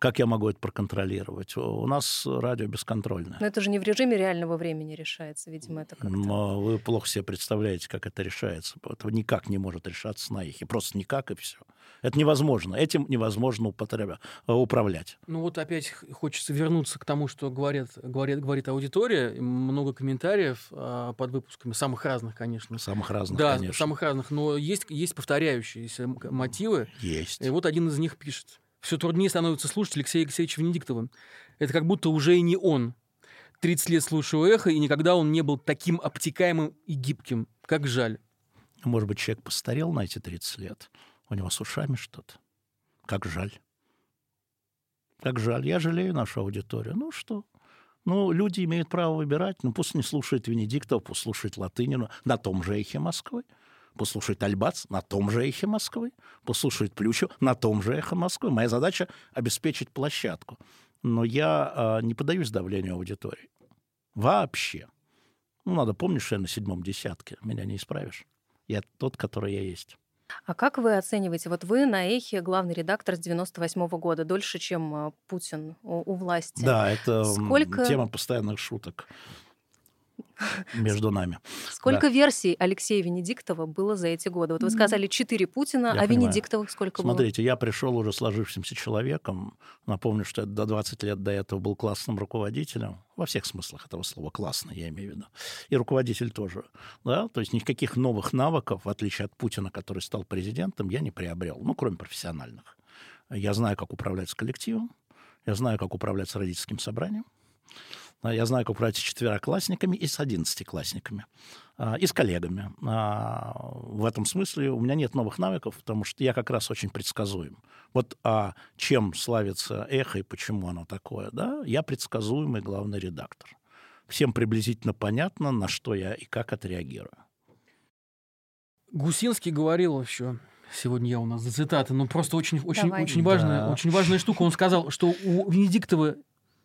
Как я могу это проконтролировать? У нас радио бесконтрольное. Но это же не в режиме реального времени решается, видимо, это как-то... Но вы плохо себе представляете, как это решается. Это никак не может решаться на их. И просто никак, и все. Это невозможно. Этим невозможно употребя... Э, управлять. Ну вот опять хочется вернуться к тому, что говорят, говорит, говорит аудитория. Много комментариев а, под выпусками, самых разных, конечно. Самых разных, да, конечно. самых разных. Но есть, есть повторяющиеся мотивы. Есть. И вот один из них пишет все труднее становится слушать Алексея Алексеевича Венедиктова. Это как будто уже и не он. 30 лет слушаю эхо, и никогда он не был таким обтекаемым и гибким. Как жаль. Может быть, человек постарел на эти 30 лет. У него с ушами что-то. Как жаль. Как жаль. Я жалею нашу аудиторию. Ну что? Ну, люди имеют право выбирать. Ну, пусть не слушают Венедиктова, пусть слушают Латынину на том же эхе Москвы. Пусть слушает Альбац на том же эхе Москвы. Пусть слушает Плющу на том же эхе Москвы. Моя задача — обеспечить площадку. Но я э, не поддаюсь давлению аудитории. Вообще. Ну, надо помнить, что я на седьмом десятке. Меня не исправишь. Я тот, который я есть. А как вы оцениваете? Вот вы на «Эхе» главный редактор с 98 -го года, дольше, чем а, Путин у, у власти. Да, это Сколько... тема постоянных шуток между нами. Сколько да. версий Алексея Венедиктова было за эти годы? Вот вы сказали четыре Путина, я а понимаю. Венедиктовых сколько Смотрите, было? Смотрите, я пришел уже сложившимся человеком. Напомню, что я до 20 лет до этого был классным руководителем. Во всех смыслах этого слова классно, я имею в виду. И руководитель тоже. Да? То есть никаких новых навыков, в отличие от Путина, который стал президентом, я не приобрел. Ну, кроме профессиональных. Я знаю, как управлять с коллективом. Я знаю, как управлять с родительским собранием. Я знаю, как управлять с четвероклассниками и с одиннадцатиклассниками, а, и с коллегами. А, в этом смысле у меня нет новых навыков, потому что я как раз очень предсказуем. Вот а чем славится эхо и почему оно такое, да, я предсказуемый главный редактор. Всем приблизительно понятно, на что я и как отреагирую. Гусинский говорил еще, сегодня я у нас за цитаты, но просто очень, очень, очень, важная, да. очень важная штука. Он сказал, что у Венедиктова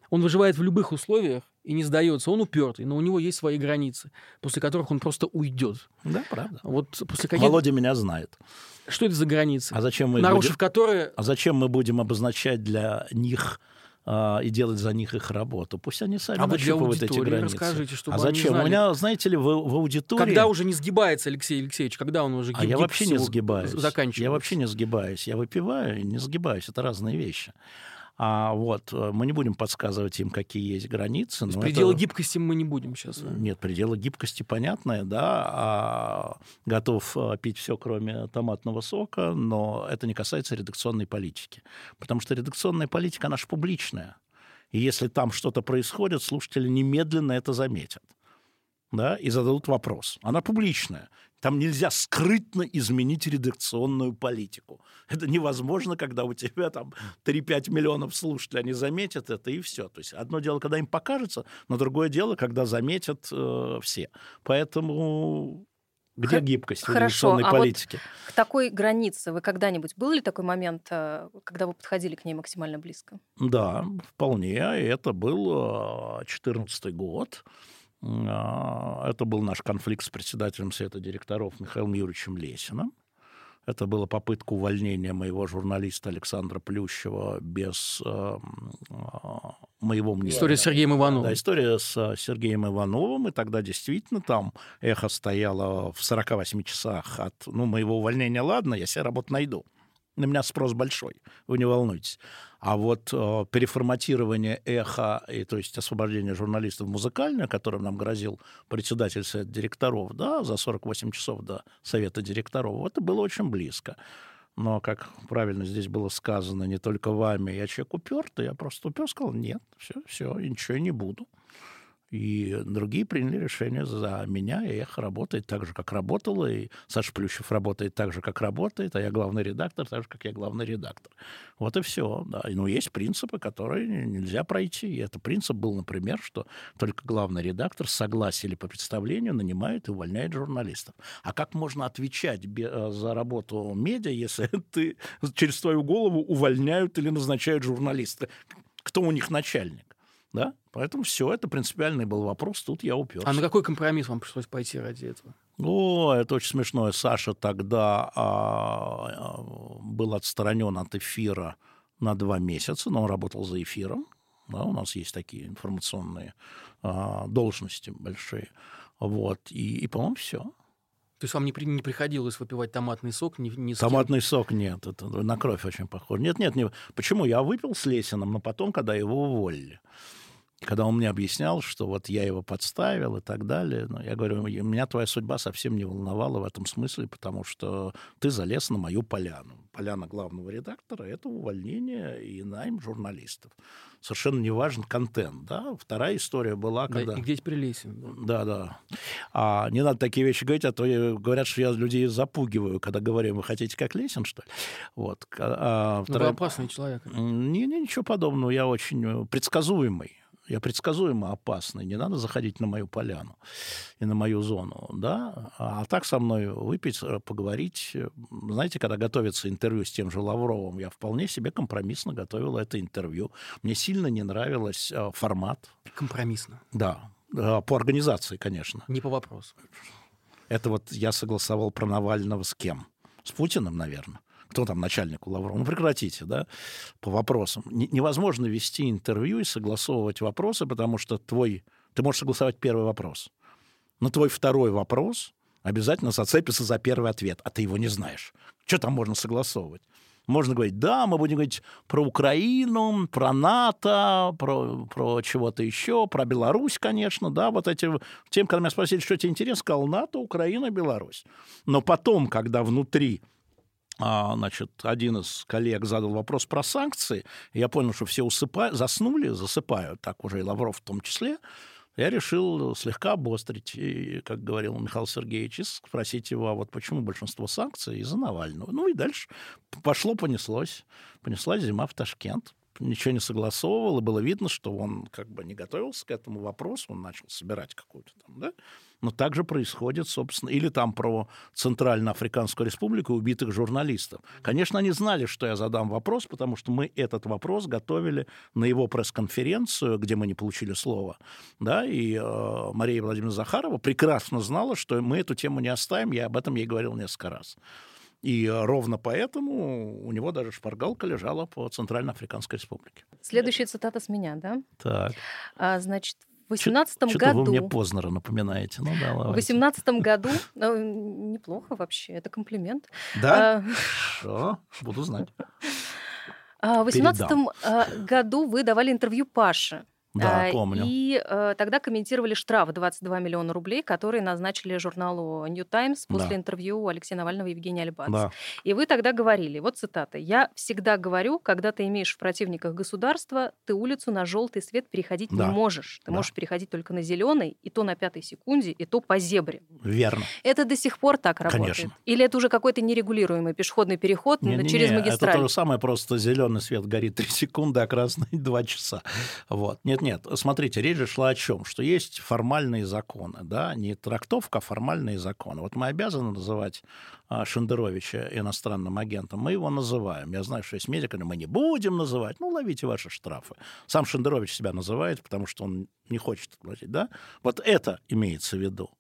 он выживает в любых условиях и не сдается. Он упертый, но у него есть свои границы, после которых он просто уйдет. Да, правда. Вот после каких... Володя меня знает. Что это за границы? А зачем мы нарушив будем... которые? А зачем мы будем обозначать для них а, и делать за них их работу. Пусть они сами а нащупывают эти границы. Расскажите, чтобы а зачем? Знали... У меня, знаете ли, в, в аудитории... Когда уже не сгибается Алексей Алексеевич, когда он уже гиб, а я вообще не сгибаюсь. Заканчивается. Я вообще не сгибаюсь. Я выпиваю и не сгибаюсь. Это разные вещи. А вот э, мы не будем подсказывать им, какие есть границы. Но предела это... гибкости мы не будем сейчас. Нет, предела гибкости понятное, да. А готов э, пить все, кроме томатного сока, но это не касается редакционной политики. Потому что редакционная политика, она же публичная. И если там что-то происходит, слушатели немедленно это заметят да, и зададут вопрос. Она публичная. Там нельзя скрытно изменить редакционную политику. Это невозможно, когда у тебя там 3-5 миллионов слушателей, они заметят это и все. То есть одно дело, когда им покажется, но другое дело, когда заметят э, все. Поэтому где гибкость в Хорошо, а политике? Вот к такой границе вы когда-нибудь был ли такой момент, э, когда вы подходили к ней максимально близко? Да, вполне. Это был 2014 э, год. А, это был наш конфликт с председателем Совета директоров Михаилом Юрьевичем Лесиным. Это была попытка увольнения моего журналиста Александра Плющева без э, моего мнения. История с Сергеем Ивановым. Да, история с э, Сергеем Ивановым. И тогда действительно там эхо стояло в 48 часах от ну, моего увольнения. Ладно, я себе работу найду. На меня спрос большой, вы не волнуйтесь. А вот э, переформатирование эхо, и, то есть освобождение журналистов музыкальное, которым нам грозил председатель совета директоров, да, за 48 часов до совета директоров, это было очень близко. Но, как правильно здесь было сказано, не только вами, я человек упертый, я просто упер, сказал, нет, все, все, ничего не буду. И другие приняли решение за меня, и Эхо работает так же, как работало, и Саша Плющев работает так же, как работает, а я главный редактор, так же, как я главный редактор. Вот и все. Да. Ну, есть принципы, которые нельзя пройти. И этот принцип был, например, что только главный редактор с согласия или по представлению нанимает и увольняет журналистов. А как можно отвечать э, за работу медиа, если *laughs* ты через твою голову увольняют или назначают журналисты? Кто у них начальник? Да? Поэтому все, это принципиальный был вопрос, тут я уперся. А на какой компромисс вам пришлось пойти ради этого? О, это очень смешно. Саша тогда а, был отстранен от эфира на два месяца, но он работал за эфиром. Да, у нас есть такие информационные а, должности большие. Вот. И, и по-моему, все. То есть вам не, при, не приходилось выпивать томатный сок? Не, не томатный сок нет, это на кровь очень похоже. Нет, нет, не. Почему? Я выпил с Лесиным, но потом, когда его уволили. Когда он мне объяснял, что вот я его подставил и так далее, ну, я говорю, меня твоя судьба совсем не волновала в этом смысле, потому что ты залез на мою поляну. Поляна главного редактора — это увольнение и найм журналистов. Совершенно не важен контент, да. Вторая история была, когда... Да, и где теперь Лесин? Да, да. А не надо такие вещи говорить, а то говорят, что я людей запугиваю, когда говорю, вы хотите как Лесин, что ли? Вот. А, ну, вторая... Вы опасный человек. Не, не, ничего подобного. Я очень э, предсказуемый я предсказуемо опасный, не надо заходить на мою поляну и на мою зону, да, а так со мной выпить, э, поговорить. Знаете, когда готовится интервью с тем же Лавровым, я вполне себе компромиссно готовил это интервью. Мне сильно не нравилось э, формат. Компромиссно? Да, э, по организации, конечно. Не по вопросу. Это вот я согласовал про Навального с кем? С Путиным, наверное кто там начальник у Лаврова, ну прекратите, да, по вопросам. Невозможно вести интервью и согласовывать вопросы, потому что твой, ты можешь согласовать первый вопрос, но твой второй вопрос обязательно зацепится за первый ответ, а ты его не знаешь. Что там можно согласовывать? Можно говорить, да, мы будем говорить про Украину, про НАТО, про, про чего-то еще, про Беларусь, конечно, да, вот эти... Тем, когда меня спросили, что тебе интересно, сказал НАТО, Украина, Беларусь. Но потом, когда внутри значит, один из коллег задал вопрос про санкции. Я понял, что все усыпают, заснули, засыпают, так уже и Лавров в том числе. Я решил слегка обострить, и, как говорил Михаил Сергеевич, спросить его, а вот почему большинство санкций из-за Навального. Ну и дальше пошло, понеслось. Понеслась зима в Ташкент ничего не согласовывал, и было видно, что он как бы не готовился к этому вопросу, он начал собирать какую-то там, да, но также происходит, собственно, или там про Центральноафриканскую республику убитых журналистов. Конечно, они знали, что я задам вопрос, потому что мы этот вопрос готовили на его пресс-конференцию, где мы не получили слова, да, и э, Мария Владимировна Захарова прекрасно знала, что мы эту тему не оставим, я об этом ей говорил несколько раз. И ровно поэтому у него даже шпаргалка лежала по Центральноафриканской республике. Следующая цитата с меня, да? Так. А, значит, в 18 году... Что-то вы мне Познера напоминаете. Ну, да, в 18 *laughs* году... Ну, неплохо вообще, это комплимент. Да? А... Хорошо, буду знать. *laughs* А, в 18 а, году вы давали интервью Паше. Да, помню. И э, тогда комментировали штраф 22 миллиона рублей, которые назначили журналу New Times после да. интервью Алексея Навального и Евгения Альбац. Да. И вы тогда говорили, вот цитата, «Я всегда говорю, когда ты имеешь в противниках государства, ты улицу на желтый свет переходить да. не можешь. Ты да. можешь переходить только на зеленый, и то на пятой секунде, и то по зебре». Верно. Это до сих пор так работает? Конечно. Или это уже какой-то нерегулируемый пешеходный переход не, не, через не, магистраль? Это то же самое, просто зеленый свет горит 3 секунды, а красный 2 часа. Вот. Нет, нет, смотрите, речь же шла о чем? Что есть формальные законы, да, не трактовка, а формальные законы. Вот мы обязаны называть а, Шендеровича иностранным агентом, мы его называем. Я знаю, что есть медики, но мы не будем называть. Ну, ловите ваши штрафы. Сам Шендерович себя называет, потому что он не хочет платить, да? Вот это имеется в виду.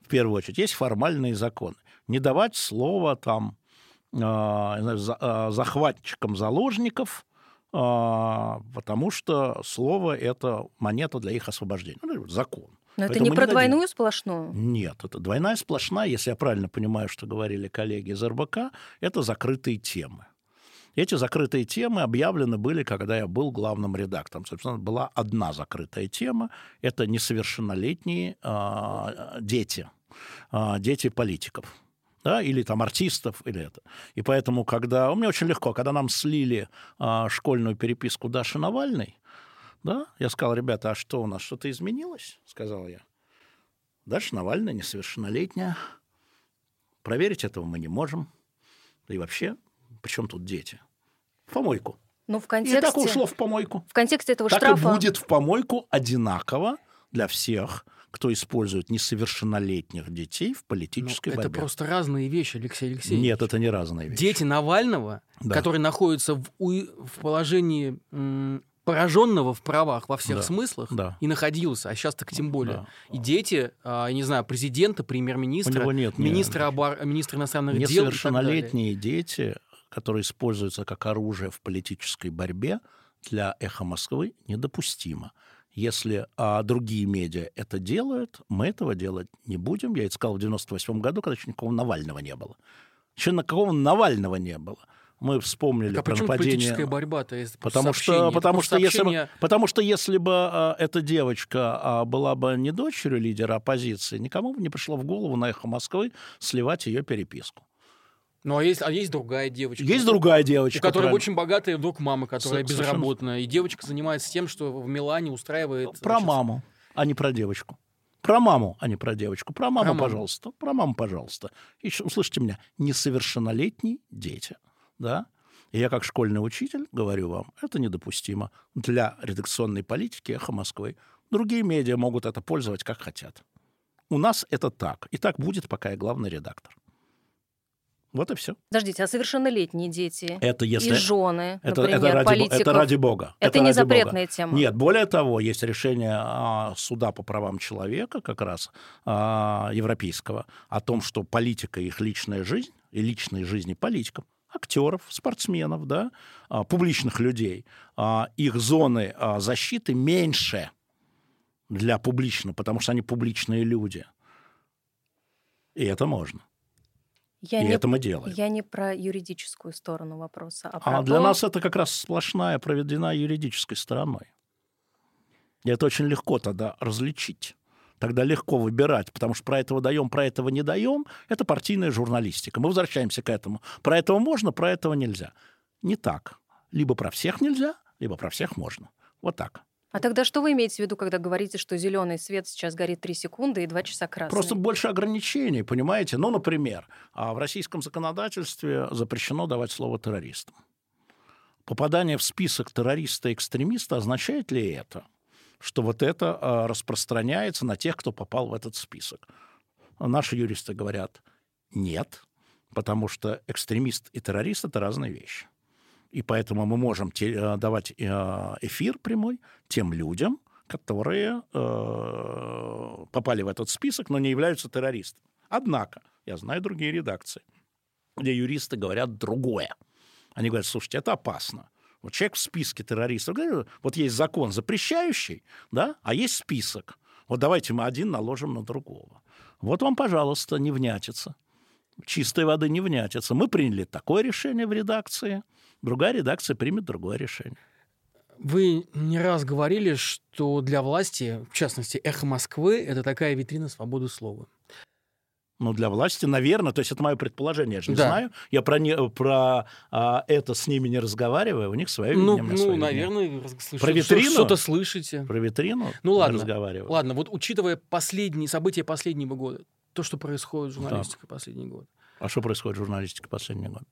В первую очередь, есть формальные законы. Не давать слово там э, захватчикам заложников, потому что слово — это монета для их освобождения. Ну, закон. Но это не про не двойную дадим. сплошную? Нет, это двойная сплошная, если я правильно понимаю, что говорили коллеги из РБК, это закрытые темы. Эти закрытые темы объявлены были, когда я был главным редактором. Собственно, была одна закрытая тема. Это несовершеннолетние э, дети, э, дети политиков да, или там артистов, или это. И поэтому, когда... У меня очень легко, когда нам слили а, школьную переписку Даши Навальной, да, я сказал, ребята, а что у нас, что-то изменилось? Сказал я. Даша Навальная несовершеннолетняя. Проверить этого мы не можем. Да и вообще, причем тут дети? В помойку. Ну, в контексте... И так ушло в помойку. В контексте этого так штрафа... Так и будет в помойку одинаково для всех кто использует несовершеннолетних детей в политической ну, борьбе. Это просто разные вещи, Алексей Алексеевич. Нет, это не разные вещи. Дети Навального, да. которые находятся в, в положении пораженного в правах во всех да. смыслах да. и находился, а сейчас так тем более. Да. И дети, а, я не знаю, президента, премьер-министра, нет, министра, нет. Обор... министра иностранных дел. Несовершеннолетние дети, которые используются как оружие в политической борьбе, для «Эхо Москвы» недопустимо. Если а, другие медиа это делают, мы этого делать не будем. Я это сказал в 98 году, когда еще никакого Навального не было. Еще никакого Навального не было. мы вспомнили а про нападение. политическая борьба-то потому что, потому что если бы, потому что если бы а, эта девочка а, была бы не дочерью лидера оппозиции, никому бы не пришло в голову на эхо Москвы сливать ее переписку. Ну, а есть, а есть другая девочка. Есть другая девочка. У которой правильно. очень богатая вдруг мама, которая С- безработная. И девочка занимается тем, что в Милане устраивает... Про значит... маму, а не про девочку. Про маму, а не про девочку. Про маму, про маму. пожалуйста. Про маму, пожалуйста. Еще, услышьте меня, несовершеннолетние дети, да? И я как школьный учитель говорю вам, это недопустимо для редакционной политики «Эхо Москвы». Другие медиа могут это пользовать как хотят. У нас это так. И так будет, пока я главный редактор. Вот и все. Подождите, а совершеннолетние дети это если, и жены, это, например, это, ради, политиков, это ради бога. Это, это не запретная бога. тема. Нет, более того, есть решение а, суда по правам человека, как раз а, европейского, о том, что политика их личная жизнь и личные жизни политиков актеров, спортсменов, да, а, публичных людей, их зоны защиты меньше для публично, потому что они публичные люди. И это можно. Я и не, это мы делаем. Я не про юридическую сторону вопроса, а про А для нас это как раз сплошная проведена юридической стороной. И это очень легко тогда различить. Тогда легко выбирать, потому что про этого даем, про этого не даем. Это партийная журналистика. Мы возвращаемся к этому. Про этого можно, про этого нельзя. Не так. Либо про всех нельзя, либо про всех можно. Вот так. А тогда что вы имеете в виду, когда говорите, что зеленый свет сейчас горит 3 секунды и 2 часа красный? Просто больше ограничений, понимаете? Ну, например, а в российском законодательстве запрещено давать слово террористам. Попадание в список террориста-экстремиста означает ли это, что вот это а, распространяется на тех, кто попал в этот список? Наши юристы говорят, нет, потому что экстремист и террорист — это разные вещи. И поэтому мы можем те, давать э, эфир прямой тем людям, которые э, попали в этот список, но не являются террористами. Однако, я знаю другие редакции, где юристы говорят другое. Они говорят, слушайте, это опасно. Вот человек в списке террористов. Вот есть закон запрещающий, да, а есть список. Вот давайте мы один наложим на другого. Вот вам, пожалуйста, не внятится. Чистой воды не внятится. Мы приняли такое решение в редакции – другая редакция примет другое решение. Вы не раз говорили, что для власти, в частности, «Эхо Москвы» — это такая витрина свободы слова. Ну, для власти, наверное, то есть это мое предположение, я же не да. знаю. Я про, не, про а, это с ними не разговариваю, у них свое ну, видение. Ну, наверное, слышу, про витрину? Что-то слышите. Про витрину ну, ладно, разговариваю. Ладно, вот учитывая последние события последнего года, то, что происходит в журналистике так. последний год. А что происходит в журналистике последний год?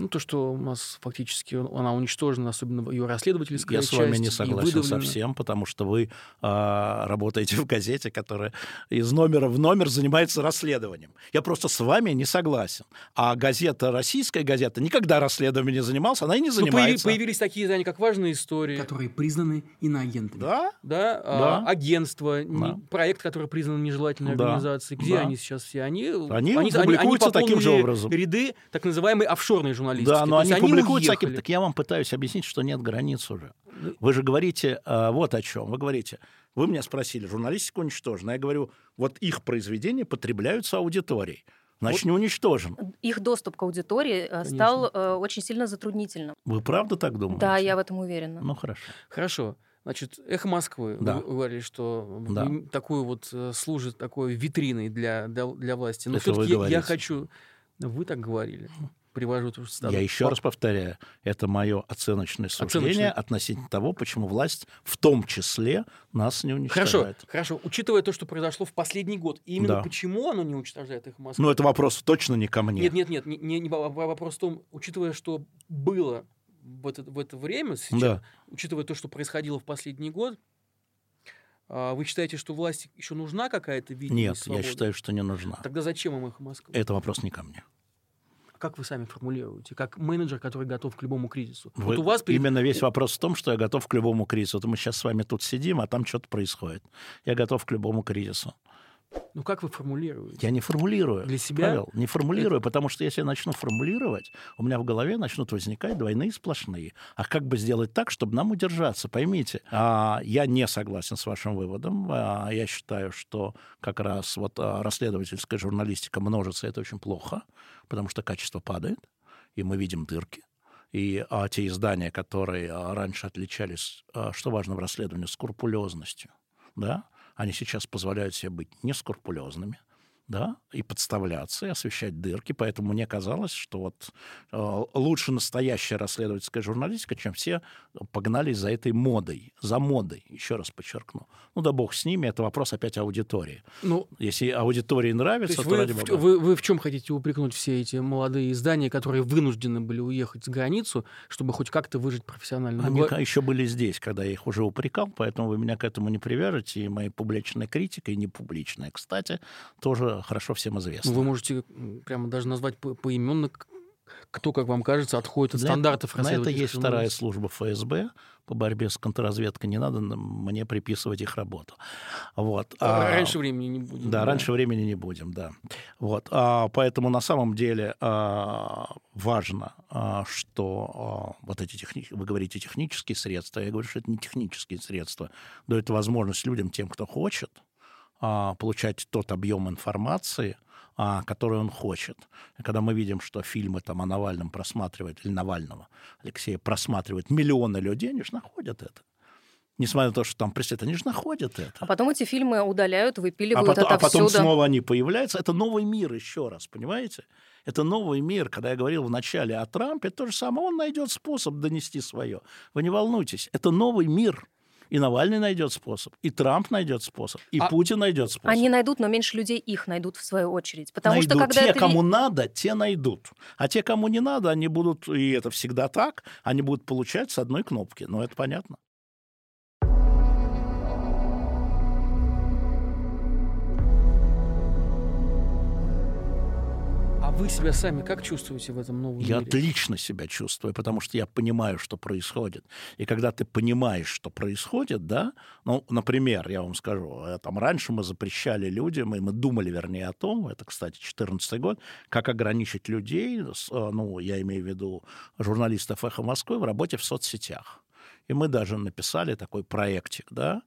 Ну, то, что у нас фактически она уничтожена, особенно ее расследовательская Я часть. Я с вами не согласен совсем, потому что вы а, работаете в газете, которая из номера в номер занимается расследованием. Я просто с вами не согласен. А газета, российская газета, никогда расследованием не занималась, она и не ну, занимается. Ну, появились такие издания, как «Важные истории». Которые признаны иноагентами. Да? Да. А, да. А, агентство, да. Не, проект, который признан нежелательной да. организацией. Где да. они сейчас все? Они, они, они публикуются они, они таким же образом. ряды так называемой офшорной журналистики журналистики. Да, но они, они публикуют всякие... Так я вам пытаюсь объяснить, что нет границ уже. Вы же говорите а, вот о чем. Вы говорите, вы меня спросили, журналистика уничтожена. Я говорю, вот их произведения потребляются аудиторией. Значит, не уничтожен. Их доступ к аудитории э, Конечно. стал э, очень сильно затруднительным. Вы правда так думаете? Да, я в этом уверена. Ну, хорошо. Хорошо. Значит, «Эхо Москвы», да. вы говорили, что да. такую вот э, служит такой витриной для, для, для власти. Но все-таки я, я хочу... Вы так говорили привожу тоже Я еще раз повторяю, это мое оценочное суждение Оценочное. относительно того, почему власть в том числе нас не уничтожает. Хорошо, хорошо. Учитывая то, что произошло в последний год, именно да. почему оно не уничтожает их Москву? Ну, это вопрос точно не ко мне. Нет, нет, нет, не, не, не вопрос в том, учитывая, что было в это, в это время, сейчас, да. учитывая то, что происходило в последний год, а, вы считаете, что власти еще нужна какая-то видимость Нет, свободы? я считаю, что не нужна. Тогда зачем им их Москва? Это вопрос не ко мне как вы сами формулируете, как менеджер, который готов к любому кризису? Вы, вот у вас перед... Именно весь вопрос в том, что я готов к любому кризису. Вот мы сейчас с вами тут сидим, а там что-то происходит. Я готов к любому кризису. Ну как вы формулируете? Я не формулирую. Для себя? Павел, не формулирую, это... потому что если я начну формулировать, у меня в голове начнут возникать двойные сплошные. А как бы сделать так, чтобы нам удержаться? Поймите, а, я не согласен с вашим выводом. А, я считаю, что как раз вот а, расследовательская журналистика множится, это очень плохо, потому что качество падает. и мы видим дырки. И а, те издания, которые а, раньше отличались, а, что важно в расследовании, скрупулезностью, да, они сейчас позволяют себе быть нескрупулезными, да, и подставляться, и освещать дырки. Поэтому мне казалось, что вот э, лучше настоящая расследовательская журналистика, чем все погнались за этой модой, за модой, еще раз подчеркну. Ну да бог с ними, это вопрос опять аудитории. Ну, Если аудитории нравится, то, то вы, ради бога. Вы, вы в чем хотите упрекнуть все эти молодые издания, которые вынуждены были уехать за границу, чтобы хоть как-то выжить профессионально? Они Вы... еще были здесь, когда я их уже упрекал, поэтому вы меня к этому не привяжете, и моя публичная критика, и не публичная, кстати, тоже хорошо всем известно. Вы можете прямо даже назвать поименно, кто, как вам кажется, отходит от для, стандартов На это есть вторая служба ФСБ по борьбе с контрразведкой. Не надо мне приписывать их работу. Вот. А, раньше времени не будем. Да, да, раньше времени не будем, да. Вот. А, поэтому на самом деле а, важно, а, что а, вот эти техни... вы говорите технические средства, я говорю, что это не технические средства, дают возможность людям, тем, кто хочет, получать тот объем информации, а, который он хочет. И когда мы видим, что фильмы там о Навальном просматривают, или Навального, Алексея просматривают миллионы людей, они же находят это несмотря на то, что там преследуют, они же находят это. А потом эти фильмы удаляют, выпиливают а потом, это А потом снова они появляются. Это новый мир еще раз, понимаете? Это новый мир. Когда я говорил в начале о Трампе, то же самое. Он найдет способ донести свое. Вы не волнуйтесь. Это новый мир. И Навальный найдет способ, и Трамп найдет способ, и а Путин найдет способ. Они найдут, но меньше людей их найдут в свою очередь. Потому найдут. что когда те, это... кому надо, те найдут. А те, кому не надо, они будут, и это всегда так, они будут получать с одной кнопки. Но это понятно. Вы себя сами как чувствуете в этом новом я мире? Я отлично себя чувствую, потому что я понимаю, что происходит. И когда ты понимаешь, что происходит, да, ну, например, я вам скажу, э, там раньше мы запрещали людям, и мы думали, вернее, о том, это, кстати, 14 год, как ограничить людей, э, ну, я имею в виду журналистов «Эхо Москвы» в работе в соцсетях. И мы даже написали такой проектик, да,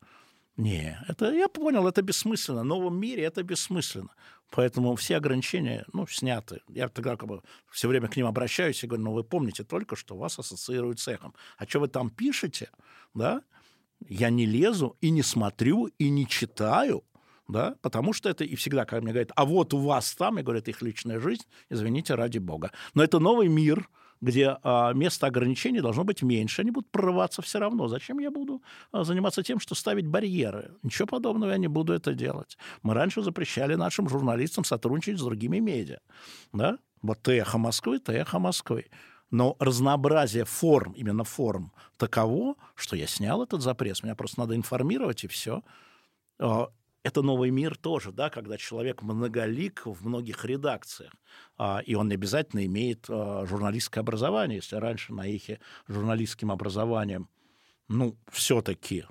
не, это я понял, это бессмысленно. В новом мире это бессмысленно. Поэтому все ограничения, ну, сняты. Я тогда как бы все время к ним обращаюсь и говорю, ну, вы помните только, что вас ассоциируют с эхом. А что вы там пишете, да? Я не лезу и не смотрю, и не читаю, да, потому что это и всегда, когда мне говорят, а вот у вас там, я говорю, это их личная жизнь, извините, ради бога. Но это новый мир, где а, место ограничений должно быть меньше, они будут прорываться все равно. Зачем я буду а, заниматься тем, что ставить барьеры? Ничего подобного я не буду это делать. Мы раньше запрещали нашим журналистам сотрудничать с другими медиа. Да? Вот ты эхо Москвы, ты эхо Москвы. Но разнообразие форм, именно форм, таково, что я снял этот запрет. Меня просто надо информировать, и все. Это новый мир тоже, да, когда человек многолик в многих редакциях, а, и он не обязательно имеет а, журналистское образование. Если раньше на эхе журналистским образованием, ну, все-таки,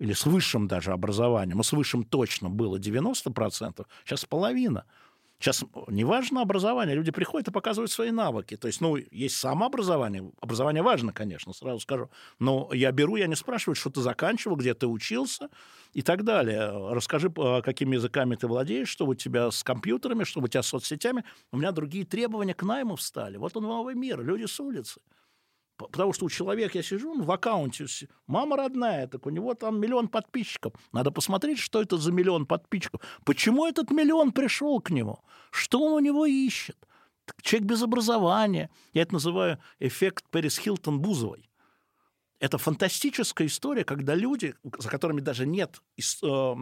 или с высшим даже образованием, а с высшим точно было 90%, сейчас половина – Сейчас неважно образование, люди приходят и показывают свои навыки. То есть, ну, есть самообразование. Образование важно, конечно, сразу скажу. Но я беру, я не спрашиваю, что ты заканчивал, где ты учился и так далее. Расскажи, какими языками ты владеешь, что у тебя с компьютерами, что у тебя с соцсетями. У меня другие требования к найму встали. Вот он новый мир, люди с улицы. Потому что у человека, я сижу ну, в аккаунте, мама родная, так у него там миллион подписчиков. Надо посмотреть, что это за миллион подписчиков. Почему этот миллион пришел к нему? Что он у него ищет? Человек без образования. Я это называю эффект Пэрис Хилтон Бузовой. Это фантастическая история, когда люди, за которыми даже нет, э,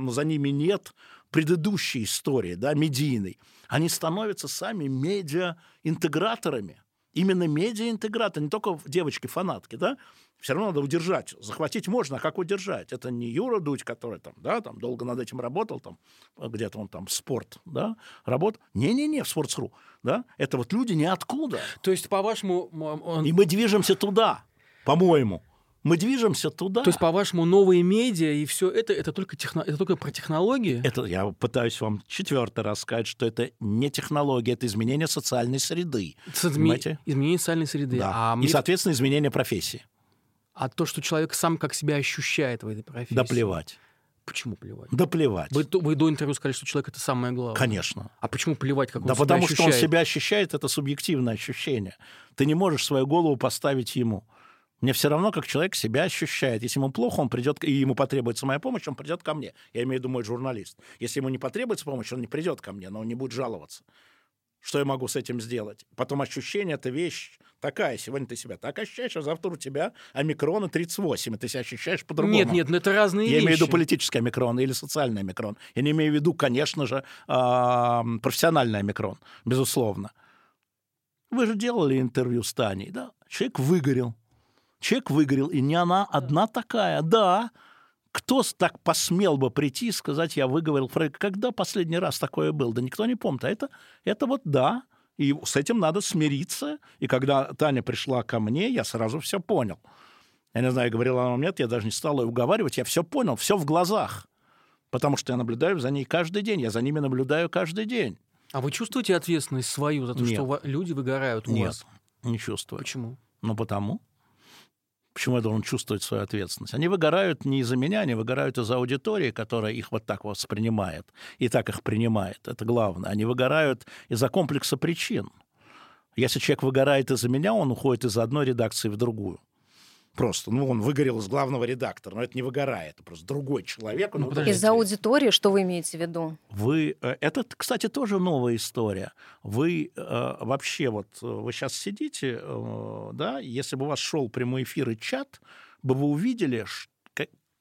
за ними нет предыдущей истории, да, медийной, они становятся сами медиа-интеграторами именно медиаинтегратор, не только девочки-фанатки, да, все равно надо удержать. Захватить можно, а как удержать? Это не Юра Дудь, который там, да, там долго над этим работал, там, где-то он там спорт, да, работал. Не-не-не, в Sports.ru, да, это вот люди ниоткуда. То есть, по-вашему... Он... И мы движемся туда, по-моему. Мы движемся туда. То есть, по-вашему, новые медиа и все это, это только, техно... это только про технологии? Это я пытаюсь вам четвертый раз сказать, что это не технология, это изменение социальной среды. Изме... Изменение социальной среды. Да. А и, соответственно, изменение профессии. А то, что человек сам как себя ощущает в этой профессии? Да плевать. Почему плевать? Да плевать. Вы, вы до интервью сказали, что человек это самое главное. Конечно. А почему плевать, как он да себя потому ощущает? что он себя ощущает, это субъективное ощущение. Ты не можешь свою голову поставить ему. Мне все равно, как человек себя ощущает. Если ему плохо, он придет, и ему потребуется моя помощь, он придет ко мне. Я имею в виду мой журналист. Если ему не потребуется помощь, он не придет ко мне, но он не будет жаловаться. Что я могу с этим сделать? Потом ощущение — это вещь такая. Сегодня ты себя так ощущаешь, а завтра у тебя омикрона 38, и ты себя ощущаешь по-другому. Нет, нет, ну это разные я вещи. имею в виду политический омикрон или социальный омикрон. Я не имею в виду, конечно же, профессиональный омикрон, безусловно. Вы же делали интервью с Таней, да? Человек выгорел. Человек выгорел, и не она одна такая. Да, кто так посмел бы прийти и сказать, я выговорил Фрейд, когда последний раз такое было? Да никто не помнит. А это, это вот да, и с этим надо смириться. И когда Таня пришла ко мне, я сразу все понял. Я не знаю, говорила она нет, я даже не стала ее уговаривать, я все понял, все в глазах. Потому что я наблюдаю за ней каждый день, я за ними наблюдаю каждый день. А вы чувствуете ответственность свою за то, Нет. что люди выгорают у Нет, вас? не чувствую. Почему? Ну, потому. Почему я должен чувствовать свою ответственность? Они выгорают не из-за меня, они выгорают из-за аудитории, которая их вот так воспринимает и так их принимает. Это главное. Они выгорают из-за комплекса причин. Если человек выгорает из-за меня, он уходит из одной редакции в другую. Просто, ну, он выгорел из главного редактора, но это не выгорает, это просто другой человек. Ну, подождите. Из-за аудитории, что вы имеете в виду? Вы, э, это, кстати, тоже новая история. Вы э, вообще вот, э, вы сейчас сидите, э, да, если бы у вас шел прямой эфир и чат, бы вы увидели, ка-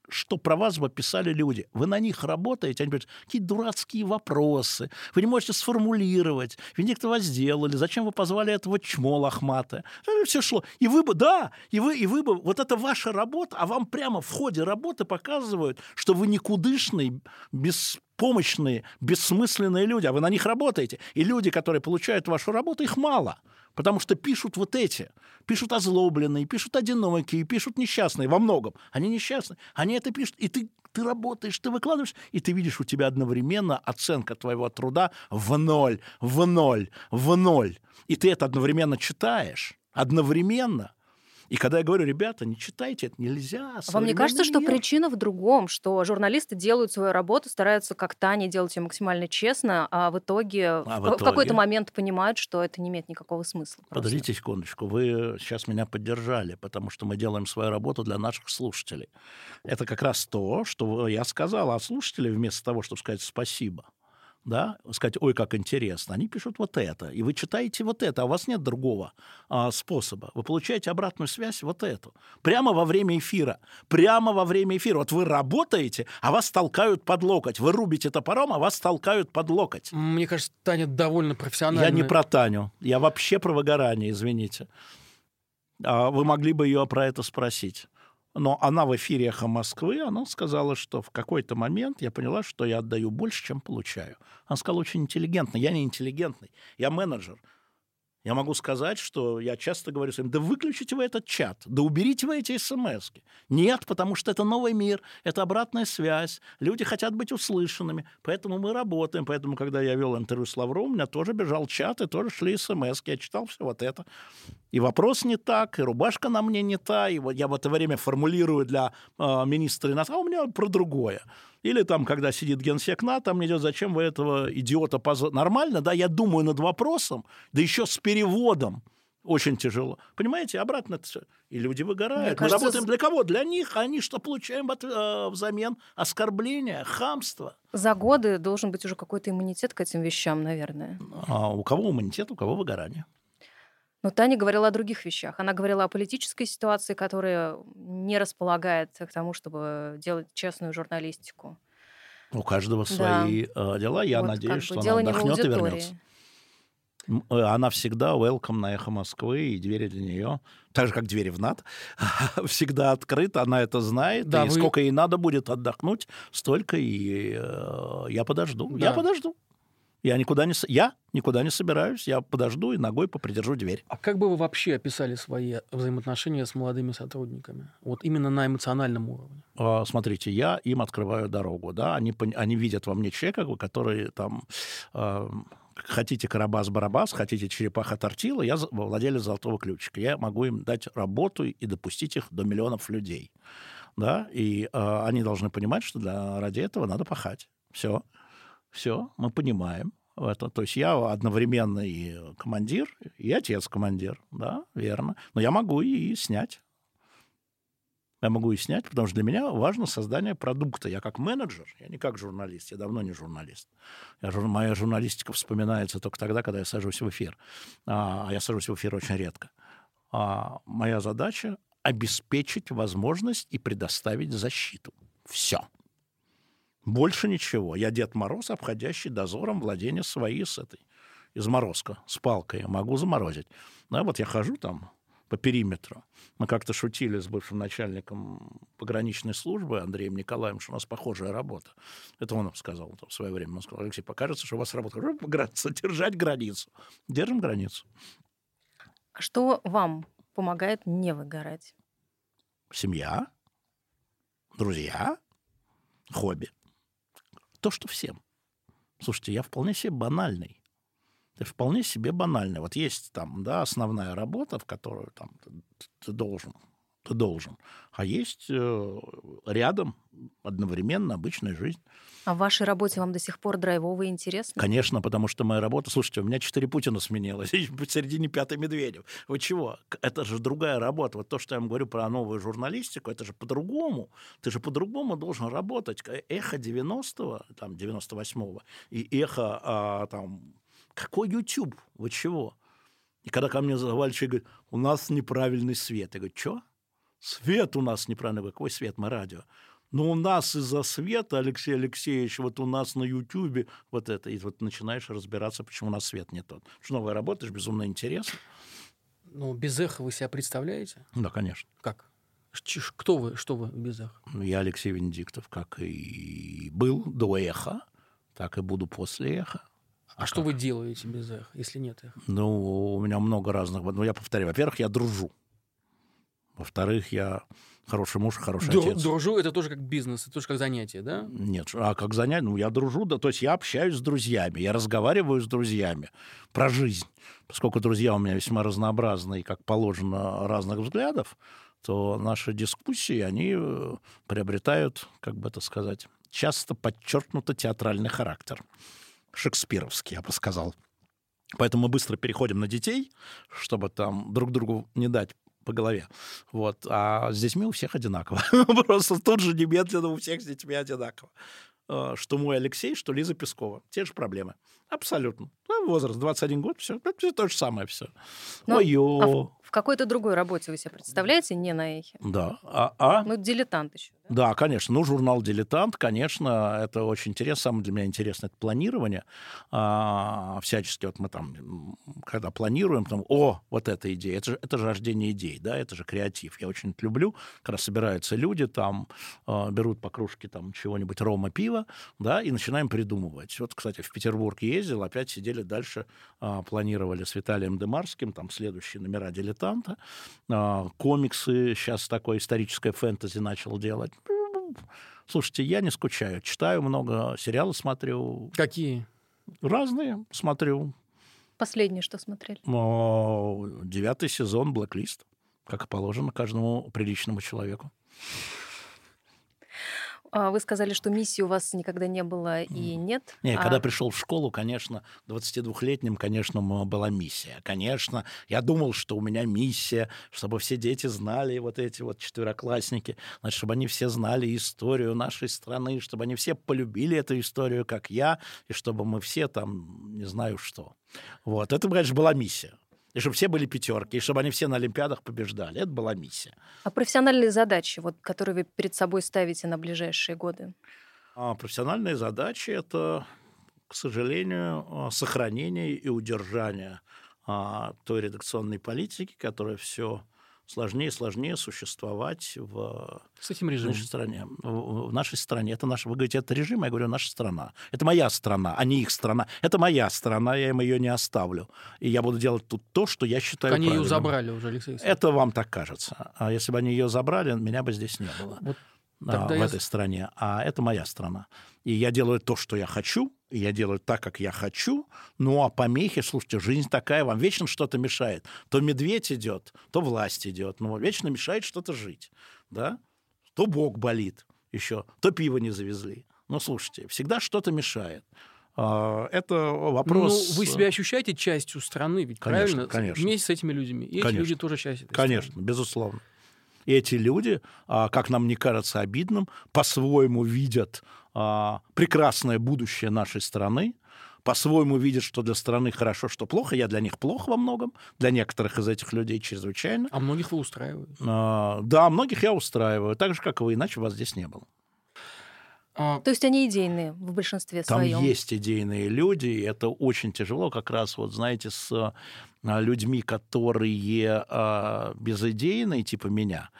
что про вас бы писали люди. Вы на них работаете, они говорят, какие дурацкие вопросы, вы не можете сформулировать, Венедикта вас сделали, зачем вы позвали этого чмо лохматое? Все шло. И вы бы, да, и вы, и вы бы, вот это ваша работа, а вам прямо в ходе работы показывают, что вы никудышный, беспомощные, бессмысленные люди, а вы на них работаете. И люди, которые получают вашу работу, их мало. Потому что пишут вот эти. Пишут озлобленные, пишут одинокие, пишут несчастные во многом. Они несчастные. Они это пишут. И ты, ты работаешь, ты выкладываешь, и ты видишь, у тебя одновременно оценка твоего труда в ноль, в ноль, в ноль. И ты это одновременно читаешь. Одновременно. И когда я говорю, ребята, не читайте, это нельзя. Вам не кажется, что мир». причина в другом, что журналисты делают свою работу, стараются как Таня делать ее максимально честно, а в итоге, в, в в какой-то итоге? момент понимают, что это не имеет никакого смысла. просто. Подождите секундочку, вы сейчас меня поддержали, потому что мы делаем свою работу для наших слушателей. Это как раз то, что я сказал, а слушатели вместо того, чтобы сказать спасибо, да, сказать, ой, как интересно, они пишут вот это, и вы читаете вот это, а у вас нет другого а, способа. Вы получаете обратную связь вот эту. Прямо во время эфира. Прямо во время эфира. Вот вы работаете, а вас толкают под локоть. Вы рубите топором, а вас толкают под локоть. Мне кажется, Таня довольно профессионально. Я не про Таню. Я вообще про выгорание, извините. А Вы могли бы ее про это спросить. Но она в эфире «Эхо Москвы», она сказала, что в какой-то момент я поняла, что я отдаю больше, чем получаю. Она сказала очень интеллигентно. Я не интеллигентный, я менеджер. Я могу сказать, что я часто говорю своим, да выключите вы этот чат, да уберите вы эти смс -ки. Нет, потому что это новый мир, это обратная связь, люди хотят быть услышанными, поэтому мы работаем. Поэтому, когда я вел интервью с Лавровым, у меня тоже бежал чат, и тоже шли смс -ки. Я читал все вот это. И вопрос не так, и рубашка на мне не та, и вот я в это время формулирую для э, министра иностранных, а у меня про другое. Или там, когда сидит генсек НАТО, мне идет, зачем вы этого идиота позвали? Нормально, да, я думаю над вопросом, да еще с переводом. Очень тяжело. Понимаете, обратно это все. И люди выгорают. Мне Мы кажется, работаем с- для кого? Для них. А они что получаем от- э, взамен? Оскорбления, хамство. За годы должен быть уже какой-то иммунитет к этим вещам, наверное. А у кого иммунитет, у кого выгорание. Но Таня говорила о других вещах. Она говорила о политической ситуации, которая не располагает к тому, чтобы делать честную журналистику. У каждого Да. свои э, дела. Я Вот надеюсь, как бы что дело она отдохнет и вернется. Э, Она всегда welcome на «Эхо Москвы», и двери для нее, так же, как двери в НАТ, *laughs* всегда открыты, она это знает, Да, и вы- сколько ей надо будет отдохнуть, столько и э, я подожду, я Да. подожду. Я никуда, не, я никуда не собираюсь, я подожду и ногой попридержу дверь. А как бы вы вообще описали свои взаимоотношения с молодыми сотрудниками? Вот именно на эмоциональном уровне. А, смотрите, я им открываю дорогу, да, они, они видят во мне человека, который там, а, хотите Карабас-Барабас, хотите Черепаха-Тортила, я за- владелец золотого ключика, я могу им дать работу и допустить их до миллионов людей. да, и э, они должны понимать, что для, ради этого надо пахать. Все, все, мы понимаем это. То есть я одновременно и командир, и отец-командир, да, верно. Но я могу и снять. Я могу и снять, потому что для меня важно создание продукта. Я как менеджер, я не как журналист, я давно не журналист. Я, моя журналистика вспоминается только тогда, когда я сажусь в эфир. А я сажусь в эфир очень редко. А моя задача обеспечить возможность и предоставить защиту. Все. Больше ничего. Я Дед Мороз, обходящий дозором владения свои с этой, из морозка, с палкой. Могу заморозить. Да, вот я хожу там по периметру. Мы как-то шутили с бывшим начальником пограничной службы Андреем Николаевым, что у нас похожая работа. Это он нам сказал в свое время. Он сказал, Алексей, покажется, что у вас работа граница, держать границу. Держим границу. А что вам помогает не выгорать? Семья, друзья, хобби. То, что всем. Слушайте, я вполне себе банальный. Ты вполне себе банальный. Вот есть там, да, основная работа, в которую там ты, ты должен ты должен. А есть э, рядом одновременно обычная жизнь. А в вашей работе вам до сих пор драйвово и интересно? Конечно, потому что моя работа... Слушайте, у меня четыре Путина сменилось, *laughs* в середине пятый Медведев. Вы чего? Это же другая работа. Вот то, что я вам говорю про новую журналистику, это же по-другому. Ты же по-другому должен работать. Эхо 90-го, там, 98-го, и эхо а, там... Какой YouTube? Вы чего? И когда ко мне завальчик говорит, у нас неправильный свет. Я говорю, что? Свет у нас неправильный. Какой свет? Мы радио. Но у нас из-за света, Алексей Алексеевич, вот у нас на Ютьюбе вот это, и вот начинаешь разбираться, почему у нас свет не тот. Что новая работа, это безумно интересно. Ну, без эха вы себя представляете? Да, конечно. Как? Кто вы, что вы без эха? Ну, я Алексей Венедиктов, как и был до эха, так и буду после эха. А, а что вы делаете без эха, если нет эха? Ну, у меня много разных... Ну, я повторяю. Во-первых, я дружу. Во-вторых, я хороший муж, хороший Дру, отец. Дружу, это тоже как бизнес, это тоже как занятие, да? Нет, а как занятие? Ну, я дружу, да, то есть я общаюсь с друзьями, я разговариваю с друзьями про жизнь. Поскольку друзья у меня весьма разнообразные, как положено, разных взглядов, то наши дискуссии, они э, приобретают, как бы это сказать, часто подчеркнуто театральный характер. Шекспировский, я бы сказал. Поэтому мы быстро переходим на детей, чтобы там друг другу не дать по голове. Вот. А с детьми у всех одинаково. *laughs* Просто тут же немедленно у всех с детьми одинаково. Э, что мой Алексей, что Лиза Пескова. Те же проблемы. Абсолютно. Ну, возраст 21 год, все. Это то же самое все. Ну, Ой-ё. В какой-то другой работе вы себя представляете, не на эхе? Да. А, а? Ну, дилетант еще. Да? да, конечно. Ну, журнал «Дилетант», конечно, это очень интересно. Самое для меня интересно это планирование. А, всячески вот мы там, когда планируем, там, о, вот эта идея. Это же, это же рождение идей, да, это же креатив. Я очень это люблю, когда собираются люди, там, а, берут по кружке там чего-нибудь рома, пива, да, и начинаем придумывать. Вот, кстати, в Петербург ездил, опять сидели дальше, а, планировали с Виталием Демарским, там, следующие номера «Дилетант», дилетанта. А, комиксы сейчас такое историческое фэнтези начал делать. Слушайте, я не скучаю. Читаю много, сериалы смотрю. Какие? Разные смотрю. Последнее, что смотрели? Девятый сезон «Блэклист», как и положено каждому приличному человеку. А, вы сказали, что миссии у вас никогда не было и нет. Не, а... когда пришел в школу, конечно, 22-летним, конечно, была миссия. Конечно, я думал, что у меня миссия, чтобы все дети знали, вот эти вот четвероклассники, значит, чтобы они все знали историю нашей страны, чтобы они все полюбили эту историю, как я, и чтобы мы все там, не знаю что. Вот, это, конечно, была миссия и чтобы все были пятерки, и чтобы они все на Олимпиадах побеждали. Это была миссия. А профессиональные задачи, вот, которые вы перед собой ставите на ближайшие годы? А профессиональные задачи — это, к сожалению, а, сохранение и удержание а, той редакционной политики, которая все сложнее и сложнее существовать в С этим режимом. нашей стране. В нашей стране. Это наш, вы говорите, это режим, я говорю, наша страна. Это моя страна, а не их страна. Это моя страна, я им ее не оставлю. И я буду делать тут то, что я считаю Они правильным. ее забрали уже, Алексей Алексеевич. Это вам так кажется. А если бы они ее забрали, меня бы здесь не было. Вот а, в я... этой стране. А это моя страна. И я делаю то, что я хочу, и я делаю так, как я хочу. Ну, а помехи, слушайте, жизнь такая, вам вечно что-то мешает. То медведь идет, то власть идет. Но вечно мешает что-то жить. Да? то бок болит еще, то пиво не завезли. Ну, слушайте, всегда что-то мешает. А, это вопрос... Ну, вы себя ощущаете частью страны, ведь конечно, правильно? Конечно. Вместе с этими людьми. И конечно. эти люди тоже часть этой Конечно, страны. безусловно. И эти люди, а, как нам не кажется обидным, по-своему видят а, прекрасное будущее нашей страны, по-своему видят, что для страны хорошо, что плохо. Я для них плохо во многом, для некоторых из этих людей чрезвычайно. А многих вы устраиваете? Да, многих я устраиваю, так же, как и вы, иначе вас здесь не было. А... То есть они идейные в большинстве Там своем. Там есть идейные люди, и это очень тяжело как раз, вот знаете, с а, людьми, которые а, безидейные, типа меня.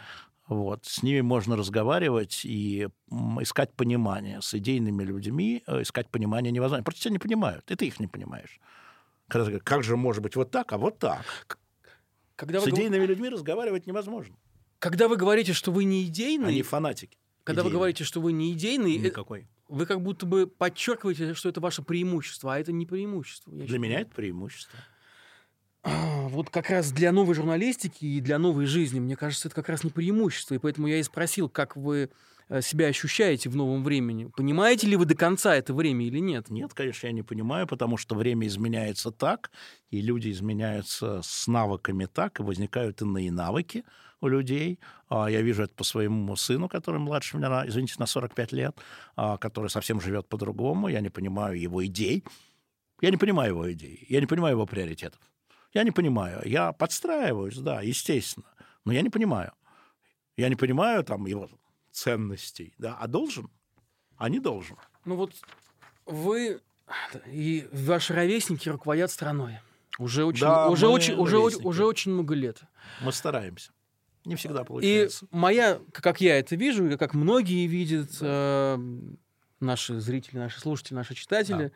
Вот. С ними можно разговаривать и искать понимание. С идейными людьми э, искать понимание невозможно. Просто тебя не понимают, и ты их не понимаешь. Когда ты говоришь, как же может быть вот так, а вот так? Когда с идейными говор... людьми разговаривать невозможно. Когда вы говорите, что вы не идейные... Они фанатики. Когда идейные. вы говорите, что вы не идейный, Никакой. вы как будто бы подчеркиваете, что это ваше преимущество, а это не преимущество. Для считаю. меня это преимущество. А, вот как раз для новой журналистики и для новой жизни, мне кажется, это как раз не преимущество. И поэтому я и спросил, как вы э, себя ощущаете в новом времени. Понимаете ли вы до конца это время или нет? Нет, конечно, я не понимаю, потому что время изменяется так, и люди изменяются с навыками так, и возникают иные навыки у людей. А, я вижу это по своему сыну, который младше меня, извините, на 45 лет, а, который совсем живет по-другому. Я не понимаю его идей. Я не понимаю его идей. Я не понимаю его приоритетов. Я не понимаю. Я подстраиваюсь, да, естественно. Но я не понимаю. Я не понимаю там его ценностей, да, а должен? А не должен. Ну вот вы и ваши ровесники руководят страной. Уже очень, да, уже, очень, уже, уже очень много лет. Мы стараемся. Не всегда получается. И моя, как я это вижу, и как многие видят, да. э, наши зрители, наши слушатели, наши читатели, да.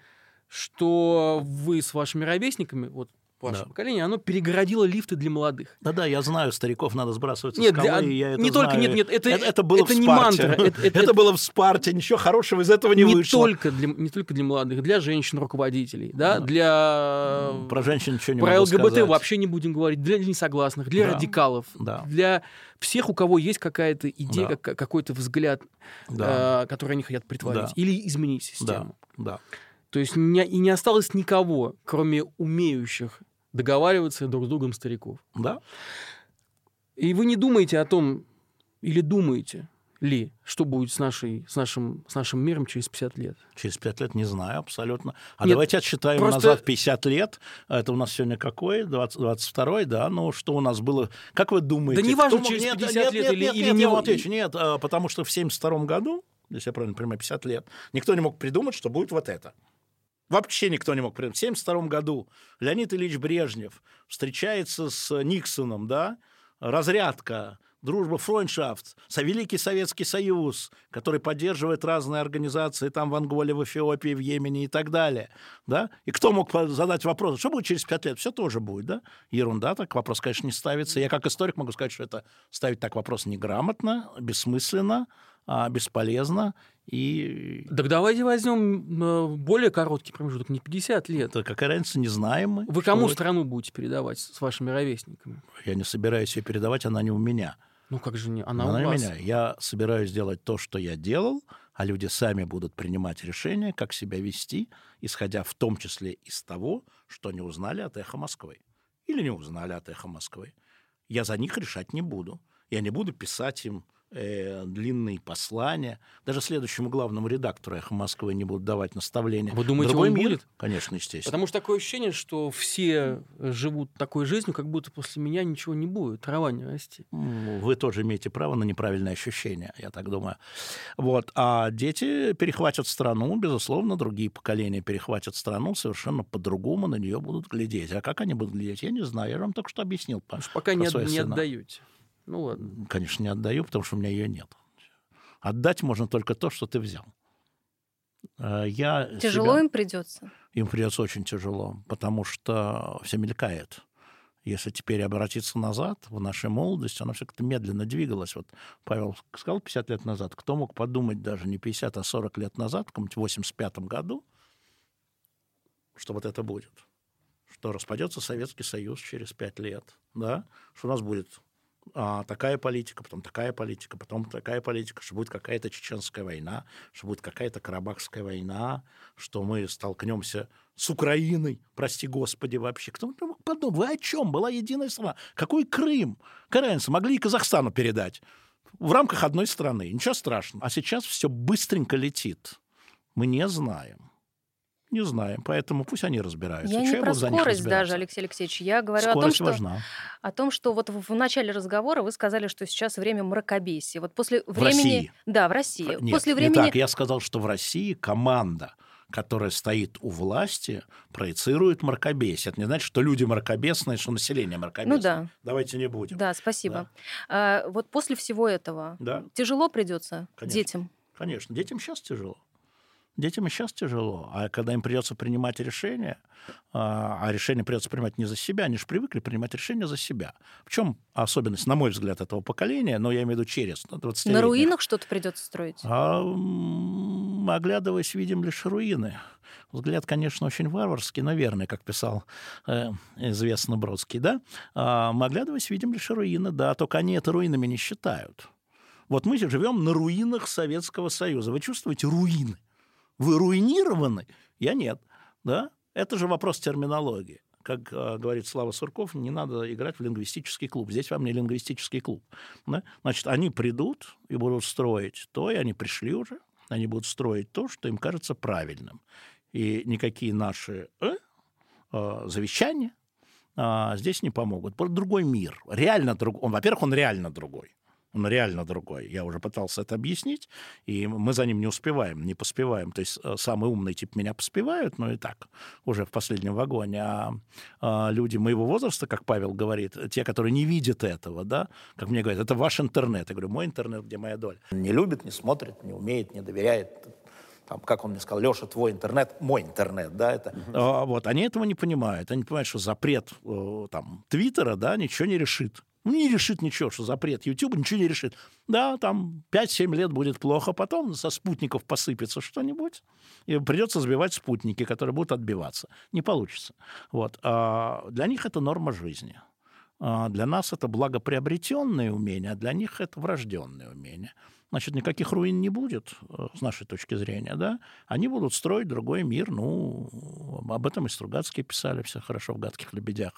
что вы с вашими ровесниками, вот ваше да. поколение, оно перегородило лифты для молодых. Да-да, я знаю, стариков надо сбрасывать нет, со скалы, для, и я это не знаю. только, нет, нет, это, это, это было это в не Спарте. мантра. Это, *laughs* это, это было в Спарте, ничего хорошего из этого не, не вышло. Только для, не только для молодых, для женщин-руководителей, да, Да. для... Про женщин ничего не Про могу ЛГБТ сказать. вообще не будем говорить, для несогласных, для Да. радикалов, Да. для всех, у кого есть какая-то идея, Да. как- какой-то взгляд, Да. э, который они хотят притворить, Да. или изменить Да, систему. да. То есть не, и не осталось никого, кроме умеющих договариваться друг с другом стариков. Да. И вы не думаете о том, или думаете ли, что будет с, нашей, с, нашим, с нашим миром через 50 лет? Через пять лет не знаю абсолютно. А Нет, давайте отсчитаем просто- назад 50 лет. Это у нас сегодня какой? 20, 22 да? Ну, что у нас было? Как вы думаете? Да не важно, кто через нет, 50 нет, лет нет, или- нет, или нет, не- я вам отвечу. Нет, а, потому что в 72 году, если я правильно понимаю, 50 лет, никто не мог придумать, что будет вот это. Вообще никто не мог придумать. В 1972 году Леонид Ильич Брежнев встречается с Никсоном, да, разрядка, дружба, фройндшафт, со Великий Советский Союз, который поддерживает разные организации там в Анголе, в Эфиопии, в Йемене и так далее. Да? И кто мог задать вопрос, что будет через пять лет? Все тоже будет, да? Ерунда, так вопрос, конечно, не ставится. Я как историк могу сказать, что это ставить так вопрос неграмотно, бессмысленно, бесполезно. И Так давайте возьмем э, более короткий промежуток, не 50 лет. это какая разница, не знаем мы. Вы кому это. страну будете передавать с вашими ровесниками? Я не собираюсь ее передавать, она не у меня. Ну как же не? Она, Она, у не вас. меня. Я собираюсь делать то, что я делал, а люди сами будут принимать решения, как себя вести, исходя в том числе из того, что они узнали от «Эхо Москвы». Или не узнали от «Эхо Москвы». Я за них решать не буду. Я не буду писать им э, длинные послания. Даже следующему главному редактору «Эхо Москвы» не будут давать наставления. Вы думаете, Другой он мир, будет? Конечно, естественно. Потому что такое ощущение, что все живут такой жизнью, как будто после меня ничего не будет, трава не расти. Ну, Вы тоже имеете право на неправильное ощущение, я так думаю. Вот. А дети перехватят страну, безусловно, другие поколения перехватят страну, совершенно по-другому на нее будут глядеть. А как они будут глядеть, я не знаю. Я же вам только что объяснил. по- пока про не, от- не отдаете. Ну ладно. Конечно, не отдаю, потому что у меня ее нет. Отдать можно только то, что ты взял. Э, Я Тяжело себя- им придется. им придется очень тяжело, потому что все мелькает. Если теперь обратиться назад, в нашей молодости, она все как-то медленно двигалась. Вот Павел сказал 50 лет назад, кто мог подумать даже не 50, а 40 лет назад, в каком-нибудь 85 году, что вот это будет. Что распадется Советский Союз через 5 лет, да? что у нас будет а, такая политика, потом такая политика, потом такая политика, что будет какая-то чеченская война, что будет какая-то карабахская война, что мы столкнемся с Украиной, прости господи, вообще. Кто мог подумать? Вы о чем? Была единая страна. Какой Крым? Каренцы могли и Казахстану передать в рамках одной страны. Ничего страшного. А сейчас все быстренько летит. Мы не знаем. Не знаем, поэтому пусть они разбираются. Я Чего не про скорость даже, Алексей Алексеевич. Я говорю скорость о том, что, важна. о том, что вот в начале разговора вы сказали, что сейчас время мракобесия. Вот после в времени... России. Да, в России. Нет, после времени... не так. Я сказал, что в России команда которая стоит у власти, проецирует мракобесие. Это не значит, что люди мракобесные, что население мракобесное. Ну да. Давайте не будем. Да, спасибо. Да. А, вот после всего этого да. тяжело придется детям? Конечно, детям сейчас тяжело. Детям и сейчас тяжело, а когда им придется принимать решения, а, а решение придется принимать не за себя, они же привыкли принимать решения за себя. В чем особенность, на мой взгляд, этого поколения, но я имею в виду через 20 На руинах что-то придется строить? А, оглядываясь, видим лишь руины. Взгляд, конечно, очень варварский, наверное, как писал э, известно Бродский, да? А, мы, оглядываясь, видим лишь руины, да, только они это руинами не считают. Вот мы живем на руинах Советского Союза. Вы чувствуете руины? Вы руинированы? Я нет. Да? Это же вопрос терминологии. Как э, говорит Слава Сурков, не надо играть в лингвистический клуб. Здесь вам не лингвистический клуб. Да? Значит, они придут и будут строить то, и они пришли уже, они будут строить то, что им кажется правильным. И никакие наши э, э, завещания э, здесь не помогут. Другой мир. Реально другой. Он, во-первых, он реально другой. Он реально другой. Я уже пытался это объяснить, и мы за ним не успеваем, не поспеваем. То есть э, самые умные типа меня поспевают, но и так, уже в последнем вагоне. А, а люди моего возраста, как Павел говорит, те, которые не видят этого, да, как мне говорят, это ваш интернет. Я говорю, мой интернет, где моя доля. Не любит, не смотрит, не умеет, не доверяет там, как он мне сказал, Леша, твой интернет, мой интернет, да, это. А, вот, они этого не понимают. Они понимают, что запрет э, там Твиттера, да, ничего не решит. Ну, не решит ничего, что запрет YouTube ничего не решит. Да, там 5-7 лет будет плохо, потом со спутников посыпется что-нибудь, и придется сбивать спутники, которые будут отбиваться. Не получится. Вот. А для них это норма жизни. А для нас это благоприобретенные умения, а для них это врожденные умения значит, никаких руин не будет, э, с нашей точки зрения, да, они будут строить другой мир, ну, об этом и Стругацкие писали все хорошо в «Гадких лебедях».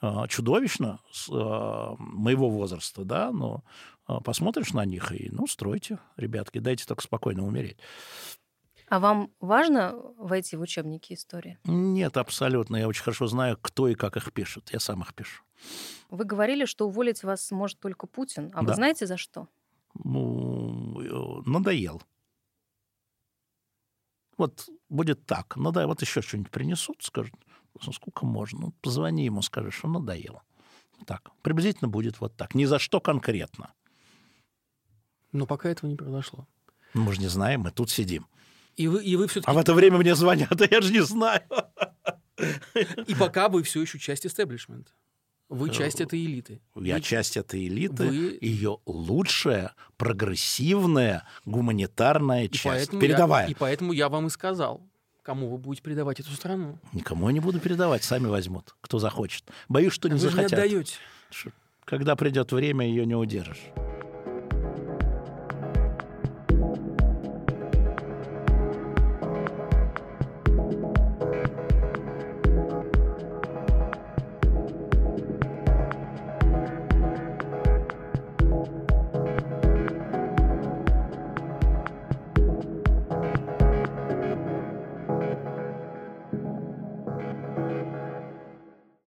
А, чудовищно с а, моего возраста, да, но а, посмотришь на них и, ну, стройте, ребятки, дайте только спокойно умереть. А вам важно войти в учебники истории? Нет, абсолютно. Я очень хорошо знаю, кто и как их пишет. Я сам их пишу. Вы говорили, что уволить вас может только Путин. А да. вы знаете, за что? ну, э, надоел. Вот будет так. Ну да, вот еще что-нибудь принесут, скажут, сколько можно. Ну, позвони ему, скажи, что надоело. Так, приблизительно будет вот так. Ни за что конкретно. Но пока этого не произошло. Ну, мы же не знаем, мы тут сидим. И вы, и вы все-таки... А в это время мне звонят, а я же не знаю. И пока вы все еще часть истеблишмента. Вы э, часть этой элиты. Я Вы... часть этой элиты. Вы... Ее лучшая, прогрессивная, гуманитарная и часть. Поэтому Передовая. Я... И поэтому я вам и сказал, кому вы будете передавать эту страну. Никому я не буду передавать, сами возьмут, кто захочет. Боюсь, что не Вы захотят. Вы не отдаете. Когда придет время, ее не удержишь.